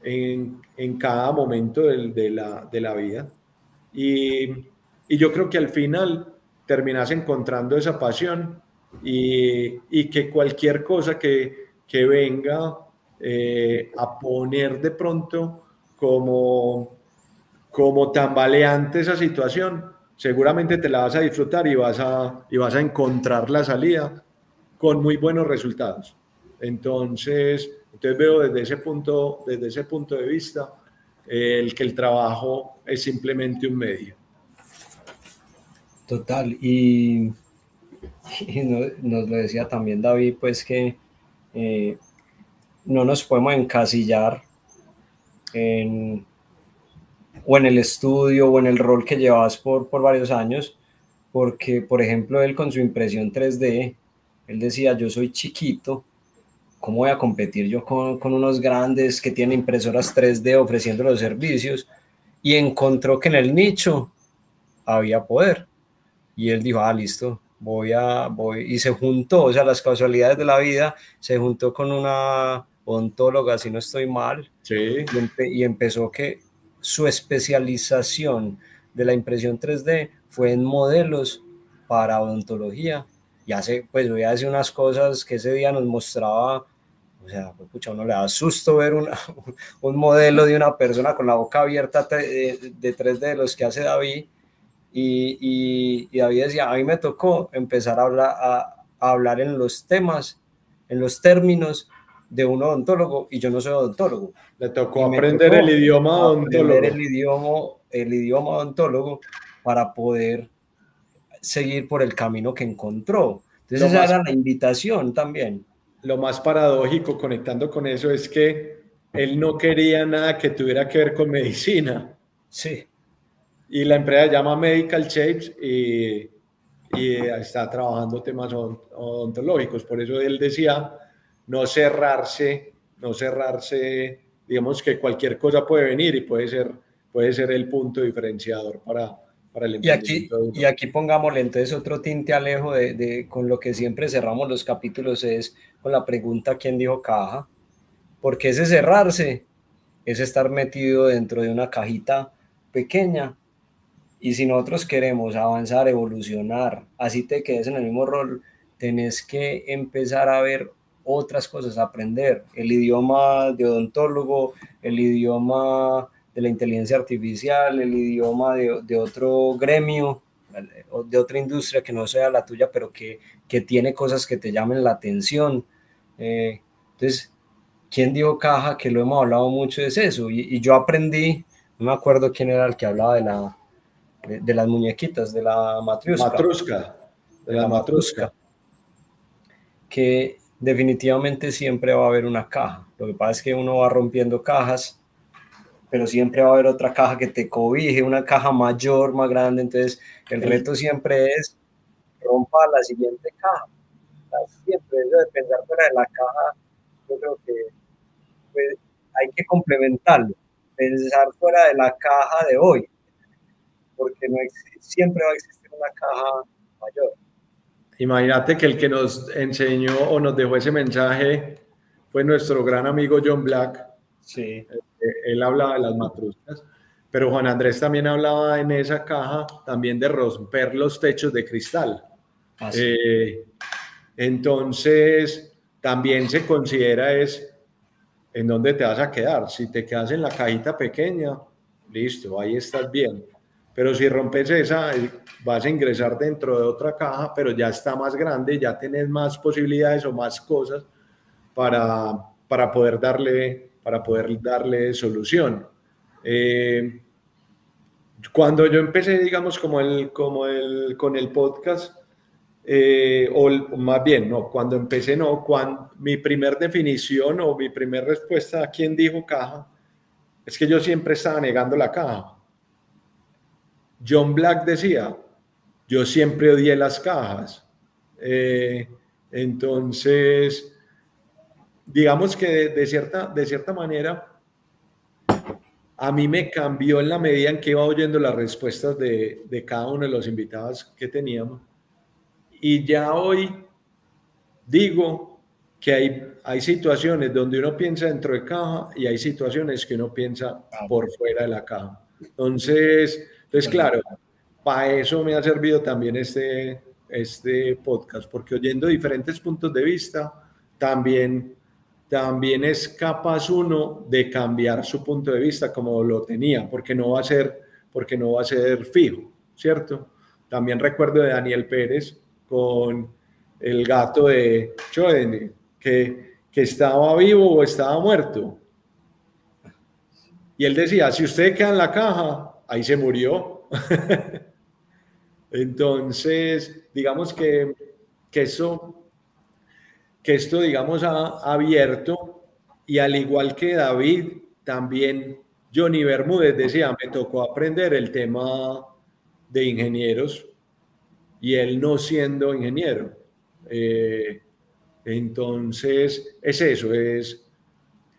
en, en cada momento de, la, de, la, vida. Y, y, yo creo que al final terminas encontrando esa pasión y, y que cualquier cosa que, que venga eh, a poner de pronto como, como tambaleante esa situación, seguramente te la vas a disfrutar y vas a, y vas a encontrar la salida con muy buenos resultados. Entonces, entonces veo desde ese punto, desde ese punto de vista el que el trabajo es simplemente un medio. Total, y, nos, lo decía también David, pues que eh, no nos podemos encasillar en, o en el estudio o en el rol que llevas por, por varios años, porque, por ejemplo, él con su impresión 3D, él decía, yo soy chiquito, ¿cómo voy a competir yo con, con unos grandes que tienen impresoras 3D ofreciendo los servicios? Y encontró que en el nicho había poder. Y él dijo, ah, listo, voy a, voy, y se juntó, o sea, las casualidades de la vida, se juntó con una odontóloga, si no estoy mal, sí. y, empezó que su especialización de la impresión 3D fue en modelos para odontología. Y hace, pues voy a decir unas cosas que ese día nos mostraba, o sea, pucha, uno le da susto ver una, [laughs] un modelo de una persona con la boca abierta de, de 3D de los que hace David. Y, y, David decía, a mí me tocó empezar a hablar, a, a hablar en los temas, en los términos de un odontólogo y yo no soy odontólogo. Le tocó aprender el idioma odontólogo. Aprender el idioma, el idioma odontólogo para poder seguir por el camino que encontró. Entonces esa era la invitación también. Lo más paradójico conectando con eso es que él no quería nada que tuviera que ver con medicina. Sí. Y la empresa llama Medical Shapes y, y está trabajando temas odontológicos. Por eso él decía, no cerrarse, no cerrarse, digamos que cualquier cosa puede venir y puede ser, puede ser el punto diferenciador para, para el y aquí, y aquí pongámosle entonces otro tinte alejo de, de, con lo que siempre cerramos los capítulos es con la pregunta ¿quién dijo caja? Porque ese cerrarse es estar metido dentro de una cajita pequeña. Y si nosotros queremos avanzar, evolucionar, así te quedes en el mismo rol, tenés que empezar a ver otras cosas, aprender. El idioma de odontólogo, el idioma de la inteligencia artificial, el idioma de, otro gremio, de otra industria que no sea la tuya, pero que, que tiene cosas que te llamen la atención. Eh, entonces, ¿quién dijo caja? Que lo hemos hablado mucho es eso. Y, yo aprendí, no me acuerdo quién era el que hablaba de, la, de, las muñequitas, de la matrusca. Matrusca, de la, matrusca. Que definitivamente siempre va a haber una caja. Lo que pasa es que uno va rompiendo cajas, pero siempre va a haber otra caja que te cobije, una caja mayor, más grande. Entonces, el reto siempre es rompa la siguiente caja. siempre eso de pensar fuera de la caja, yo creo que pues, hay que complementarlo, pensar fuera de la caja de hoy, porque no siempre va a existir una caja mayor. Imagínate que el que nos enseñó o nos dejó ese mensaje fue nuestro gran amigo John Black. Sí. Eh, él hablaba de las matruscas, pero Juan Andrés también hablaba en esa caja también de romper los techos de cristal. Ah, eh, entonces, también se considera es en dónde te vas a quedar. Si te quedas en la cajita pequeña, listo, ahí estás bien. Pero si rompes esa, eh, vas a ingresar dentro de otra caja, pero ya está más grande, ya tienes más posibilidades o más cosas para, para, poder, darle, para poder darle solución. Eh, cuando yo empecé, digamos, como el, como el, con el podcast, eh, o más bien, no, cuando empecé, no, mi primer definición o mi primera respuesta a quién dijo caja, es que yo siempre estaba negando la caja. John Black decía, yo siempre odié las cajas. Eh, entonces, digamos que de, cierta, de cierta manera, a mí me cambió en la medida en que iba oyendo las respuestas de, de cada uno de los invitados que teníamos. Y ya hoy digo que hay, hay situaciones donde uno piensa dentro de caja y hay situaciones que uno piensa por fuera de la caja. Entonces, entonces claro, para eso me ha servido también este, este podcast, porque oyendo diferentes puntos de vista, también, también es capaz uno de cambiar su punto de vista como lo tenía, porque no va a ser, porque no va a ser fijo, ¿cierto? También recuerdo de Daniel Pérez con el gato de Choden, que, que estaba vivo o estaba muerto. Y él decía, si usted queda en la caja, ahí se murió. [laughs] Entonces, digamos que, que, eso, que esto, digamos, ha abierto y al igual que David, también Johnny Bermúdez decía, me tocó aprender el tema de ingenieros y él no siendo ingeniero. Eh, entonces, es eso, es,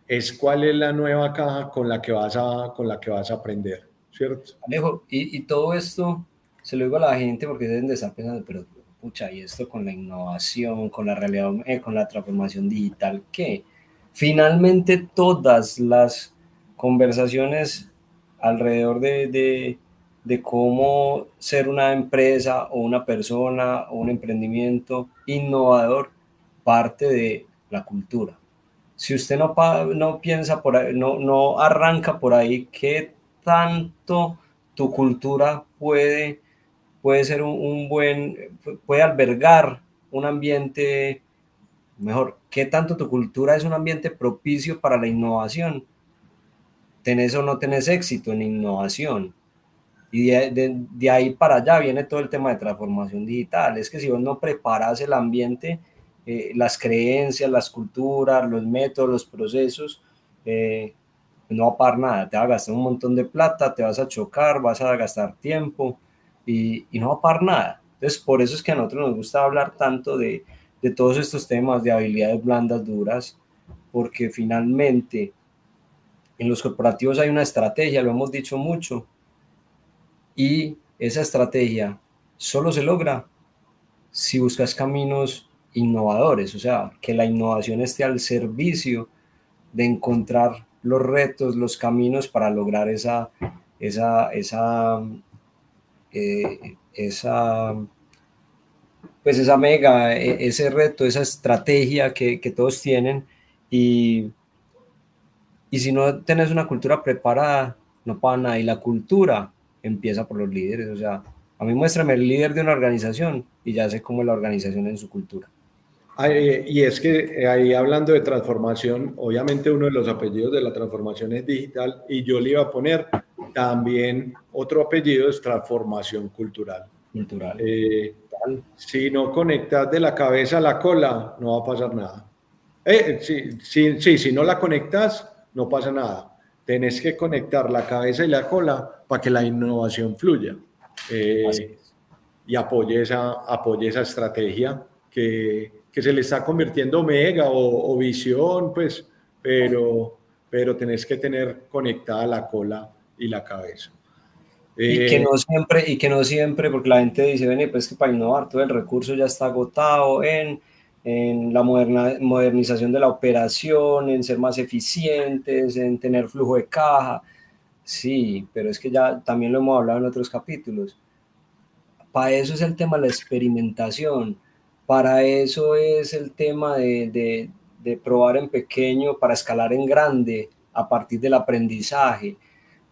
es cuál es la nueva caja con la que vas a, con la que vas a aprender, ¿cierto? Alejo, y, y todo esto se lo digo a la gente porque deben de estar pensando, pero y esto con la innovación, con la realidad, eh, con la transformación digital, ¿qué? Finalmente todas las conversaciones alrededor de, de, cómo ser una empresa o una persona o un emprendimiento innovador parte de la cultura. Si usted no, no piensa por no, no arranca por ahí, ¿qué tanto tu cultura puede puede ser un, buen, puede albergar un ambiente mejor. ¿Qué tanto tu cultura es un ambiente propicio para la innovación? ¿Tenés o no tenés éxito en innovación? Y de, ahí para allá viene todo el tema de transformación digital. Es que si vos no preparas el ambiente, eh, las creencias, las culturas, los métodos, los procesos, eh, no va a pagar nada. Te va a gastar un montón de plata, te vas a chocar, vas a gastar tiempo y, no va a parar nada. Entonces, por eso es que a nosotros nos gusta hablar tanto de, de todos estos temas de habilidades blandas, duras, porque finalmente en los corporativos hay una estrategia, lo hemos dicho mucho, y esa estrategia solo se logra si buscas caminos innovadores, o sea, que la innovación esté al servicio de encontrar los retos, los caminos para lograr esa, esa, esa eh, esa, pues esa mega, e, ese reto, esa estrategia que, que todos tienen y, y si no tenés una cultura preparada, no para nada. Y la cultura empieza por los líderes. O sea, a mí muéstrame el líder de una organización y ya sé cómo es la organización en su cultura. y es que ahí hablando de transformación, obviamente uno de los apellidos de la transformación es digital y yo le iba a poner también otro apellido es transformación cultural. Cultural. Eh, si no conectas de la cabeza a la cola, no va a pasar nada. Eh, sí, sí, si no la conectas, no pasa nada. Tenés que conectar la cabeza y la cola para que la innovación fluya. Eh, y apoye esa, apoye esa estrategia que, que se le está convirtiendo mega o, o visión, pues, pero, pero tenés que tener conectada la cola y la cabeza. y que eh, no siempre, y que no siempre, porque la gente dice, ven, pues que para innovar todo el recurso ya está agotado en, en la moderna, modernización de la operación, en ser más eficientes, en tener flujo de caja. Sí, pero es que ya también lo hemos hablado en otros capítulos. Para eso es el tema de la experimentación, para eso es el tema de, de, de probar en pequeño para escalar en grande a partir del aprendizaje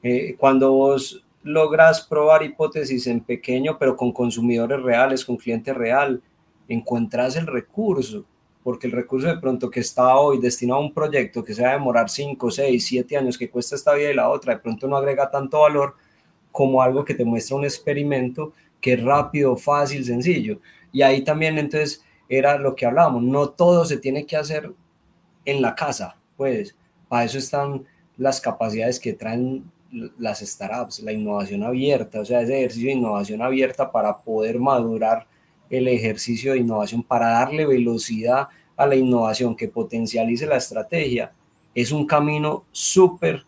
eh, cuando vos logras probar hipótesis en pequeño, pero con consumidores reales, con cliente real, encuentras el recurso, porque el recurso de pronto que está hoy destinado a un proyecto que se va a demorar 5, 6, 7 años, que cuesta esta vida y la otra, de pronto no agrega tanto valor como algo que te muestra un experimento que es rápido, fácil, sencillo. Y ahí también entonces era lo que hablábamos, no todo se tiene que hacer en la casa, pues para eso están las capacidades que traen las startups, la innovación abierta, o sea, ese ejercicio de innovación abierta para poder madurar el ejercicio de innovación, para darle velocidad a la innovación que potencialice la estrategia, es un camino súper,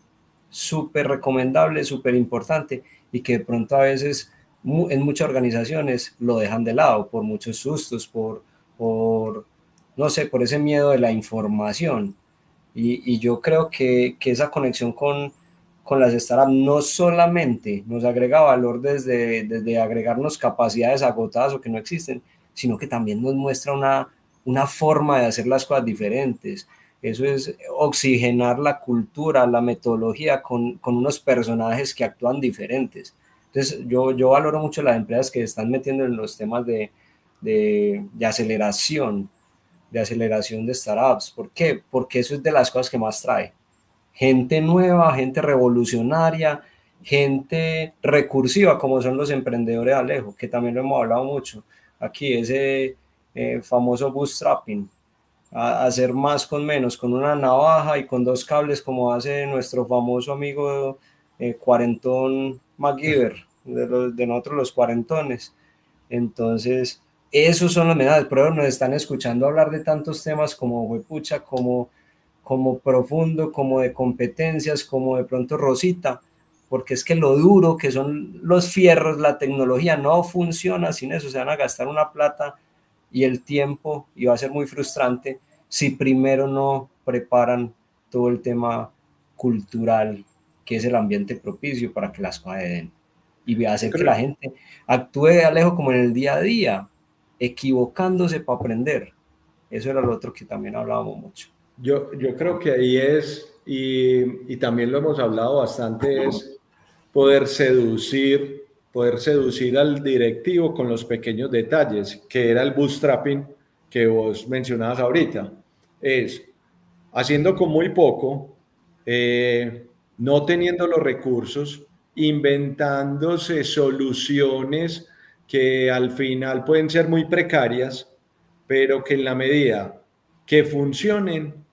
súper recomendable, súper importante y que de pronto a veces en muchas organizaciones lo dejan de lado por muchos sustos, por, por no sé, por ese miedo de la información. Y, yo creo que, que, esa conexión con, con las startups no solamente nos agrega valor desde, desde agregarnos capacidades agotadas o que no existen, sino que también nos muestra una, una forma de hacer las cosas diferentes. Eso es oxigenar la cultura, la metodología con, con unos personajes que actúan diferentes. Entonces, yo, yo valoro mucho las empresas que están metiendo en los temas de, de, de aceleración, de aceleración de startups. ¿Por qué? Porque eso es de las cosas que más trae. Gente nueva, gente revolucionaria, gente recursiva, como son los emprendedores Alejo, que también lo hemos hablado mucho. Aquí, ese eh, famoso bootstrapping, hacer más con menos, con una navaja y con dos cables, como hace nuestro famoso amigo eh, cuarentón MacGyver, de, de nosotros los cuarentones. Entonces, esos son los mensajes, pero nos están escuchando hablar de tantos temas como huepucha, como, como profundo, como de competencias, como de pronto Rosita, porque es que lo duro que son los fierros, la tecnología no funciona sin eso, se van a gastar una plata y el tiempo y va a ser muy frustrante si primero no preparan todo el tema cultural, que es el ambiente propicio para que las cosas den. Y hacer que la gente actúe de Alejo como en el día a día, equivocándose para aprender. Eso era lo otro que también hablábamos mucho. Yo, yo creo que ahí es, y, y también lo hemos hablado bastante, es poder seducir, poder seducir al directivo con los pequeños detalles, que era el bootstrapping que vos mencionabas ahorita. Es haciendo con muy poco, eh, no teniendo los recursos, inventándose soluciones que al final pueden ser muy precarias, pero que en la medida que funcionen,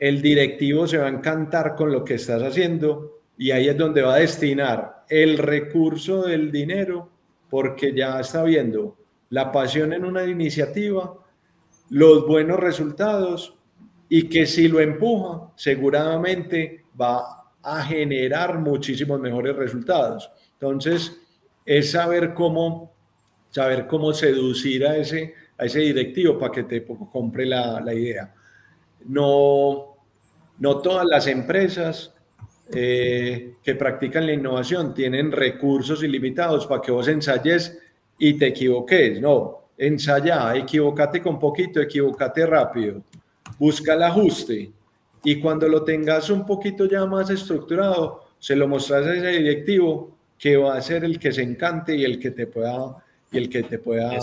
el directivo se va a encantar con lo que estás haciendo y ahí es donde va a destinar el recurso del dinero porque ya está viendo la pasión en una iniciativa, los buenos resultados y que si lo empuja, seguramente va a generar muchísimos mejores resultados. Entonces, es saber cómo saber cómo seducir a ese, a ese directivo para que te compre la, la idea. No, no todas las empresas eh, que practican la innovación tienen recursos ilimitados para que vos ensayes y te equivoques. No, ensaya, equivocate con poquito, equivocate rápido, busca el ajuste. Y cuando lo tengas un poquito ya más estructurado, se lo mostras a ese directivo que va a ser el que se encante y el que te pueda y el que te pueda...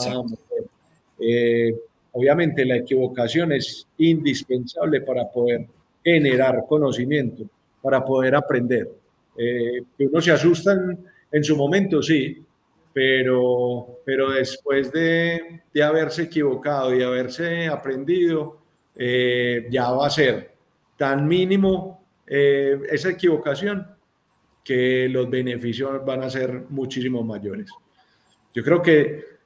Eh, obviamente la equivocación es indispensable para poder generar conocimiento, para poder aprender. Eh, uno se asusta en, su momento, sí, pero, pero después de, de haberse equivocado y haberse aprendido, eh, ya va a ser tan mínimo eh, esa equivocación que los beneficios van a ser muchísimo mayores. Yo creo que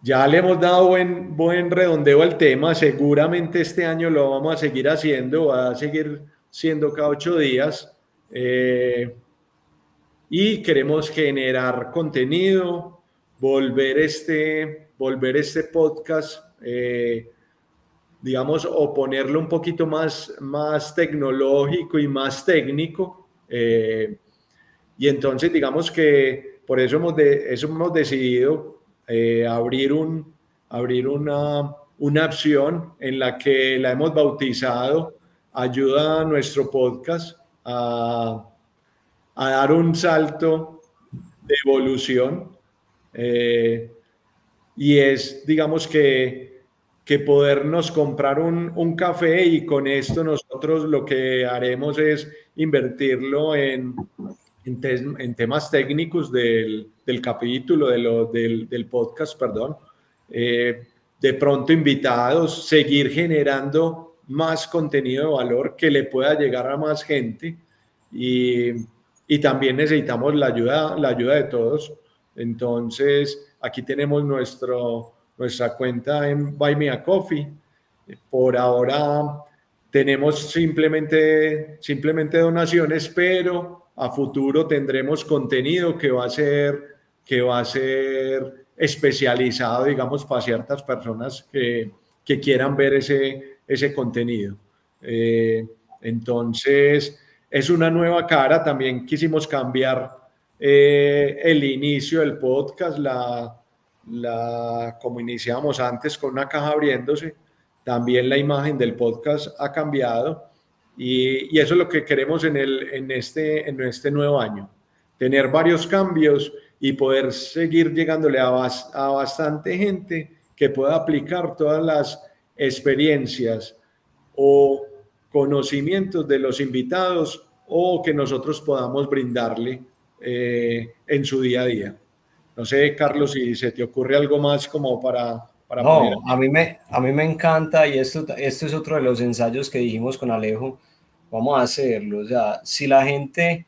ya le hemos dado buen, buen redondeo al tema. Seguramente este año lo vamos a seguir haciendo, va a seguir siendo cada ocho días. Eh, y queremos generar contenido, volver este, volver este podcast, eh, digamos, o ponerlo un poquito más, más tecnológico y más técnico. Eh, y entonces, digamos que por eso hemos, de, eso hemos decidido eh, abrir, un, abrir una, una opción en la que la hemos bautizado Ayuda a nuestro podcast a, dar un salto de evolución. Eh, y es, digamos que, que podernos comprar un, un, café y con esto nosotros lo que haremos es invertirlo en, en, temas técnicos del, del capítulo, de lo, del, del, podcast, perdón, eh, de pronto invitados, seguir generando más contenido de valor que le pueda llegar a más gente y, y también necesitamos la ayuda, la ayuda de todos. Entonces, aquí tenemos nuestro, nuestra cuenta en Buy Me a Coffee. Por ahora tenemos simplemente, simplemente donaciones, pero a futuro tendremos contenido que va a ser, que va a ser especializado, digamos, para ciertas personas que, quieran ver ese, ese contenido. Eh, entonces, es una nueva cara. También quisimos cambiar eh, el inicio del podcast, la, la, como iniciamos antes con una caja abriéndose. También la imagen del podcast ha cambiado y, y eso es lo que queremos en, el, en, este, en este nuevo año. Tener varios cambios y poder seguir llegándole a, a bastante gente que pueda aplicar todas las experiencias o conocimientos de los invitados o que nosotros podamos brindarle eh, en su día a día. No sé, Carlos, si se te ocurre algo más como para... para no, a mí, me, a mí me encanta y esto, esto es otro de los ensayos que dijimos con Alejo, vamos a hacerlo. O sea, si la gente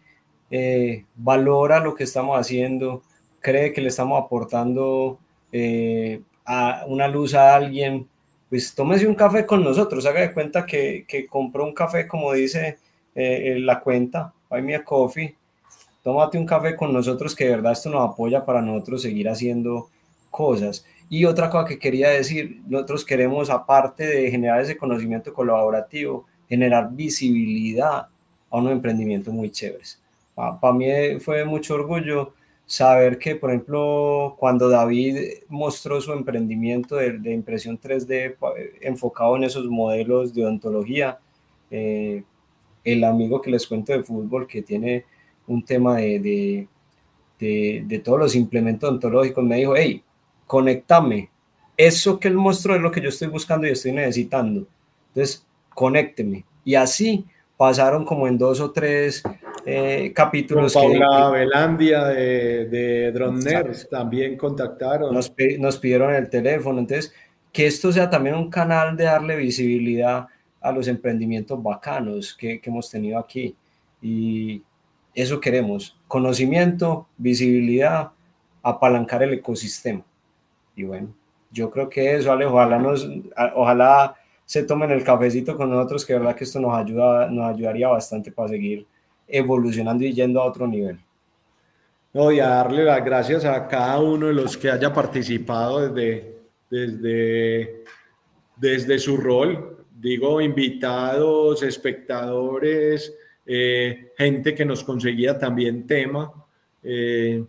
eh, valora lo que estamos haciendo, cree que le estamos aportando eh, a una luz a alguien, pues tómese un café con nosotros, haga de cuenta que, que compró un café, como dice eh, la cuenta, buy me a coffee, tómate un café con nosotros, que de verdad esto nos apoya para nosotros seguir haciendo cosas. Y otra cosa que quería decir, nosotros queremos, aparte de generar ese conocimiento colaborativo, generar visibilidad a unos emprendimientos muy chéveres. Para mí fue mucho orgullo saber que, por ejemplo, cuando David mostró su emprendimiento de, impresión 3D enfocado en esos modelos de odontología, eh, el amigo que les cuento de fútbol que tiene un tema de, de, de, todos los implementos odontológicos me dijo, hey, conéctame, eso que él mostró es lo que yo estoy buscando y estoy necesitando. Entonces, conécteme. Y así pasaron como en dos o tres eh, capítulos. Con Paula Velandia de, de Drone también contactaron. Nos, nos, pidieron el teléfono. Entonces, que esto sea también un canal de darle visibilidad a los emprendimientos bacanos que, que hemos tenido aquí. Y eso queremos, conocimiento, visibilidad, apalancar el ecosistema. Y bueno, yo creo que eso, Ale, ojalá, nos, ojalá se tomen el cafecito con nosotros, que verdad que esto nos, ayuda, nos ayudaría bastante para seguir evolucionando y yendo a otro nivel. No, y a darle las gracias a cada uno de los que haya participado desde, desde, desde su rol, digo, invitados, espectadores, eh, gente que nos conseguía también tema. Eh,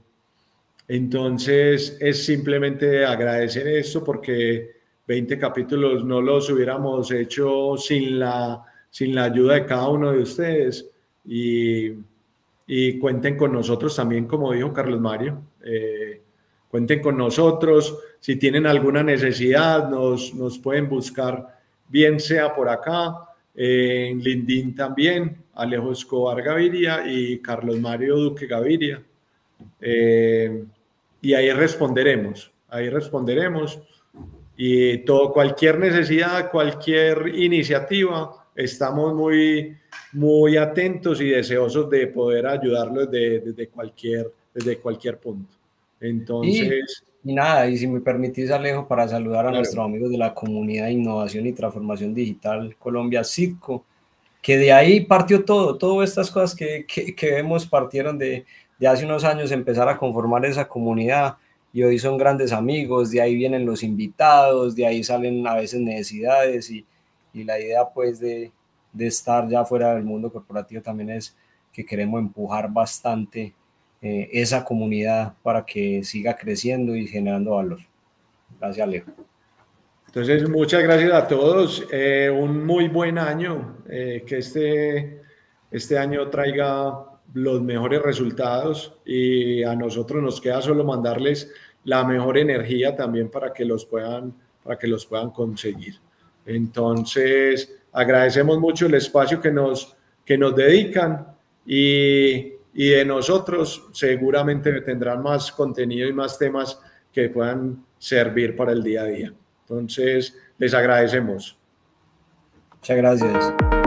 entonces es simplemente agradecer esto porque 20 capítulos no los hubiéramos hecho sin la, sin la ayuda de cada uno de ustedes y, y cuenten con nosotros también, como dijo Carlos Mario. Eh, cuenten con nosotros. Si tienen alguna necesidad, nos, nos pueden buscar, bien sea por acá, en LinkedIn también, Alejo Escobar Gaviria y Carlos Mario Duque Gaviria. Eh, y ahí responderemos, ahí responderemos. Y todo, cualquier necesidad, cualquier iniciativa, estamos muy, muy atentos y deseosos de poder ayudarlos desde, cualquier, desde cualquier punto. Entonces... Y, nada, y si me permitís, Alejo, para saludar a nuestros amigos de la comunidad de innovación y transformación digital Colombia CITCO, que de ahí partió todo, todas estas cosas que, que, que vemos partieron de, de hace unos años empezar a conformar esa comunidad y hoy son grandes amigos, de ahí vienen los invitados, de ahí salen a veces necesidades y, y la idea pues de, de, estar ya fuera del mundo corporativo también es que queremos empujar bastante eh, esa comunidad para que siga creciendo y generando valor. Gracias, Alejo. Entonces, muchas gracias a todos. Eh, un muy buen año. Eh, que este, este año traiga los mejores resultados y a nosotros nos queda solo mandarles la mejor energía también para que los puedan, para que los puedan conseguir. Entonces, agradecemos mucho el espacio que nos, que nos dedican y, y de nosotros seguramente tendrán más contenido y más temas que puedan servir para el día a día. Entonces, les agradecemos. Muchas gracias.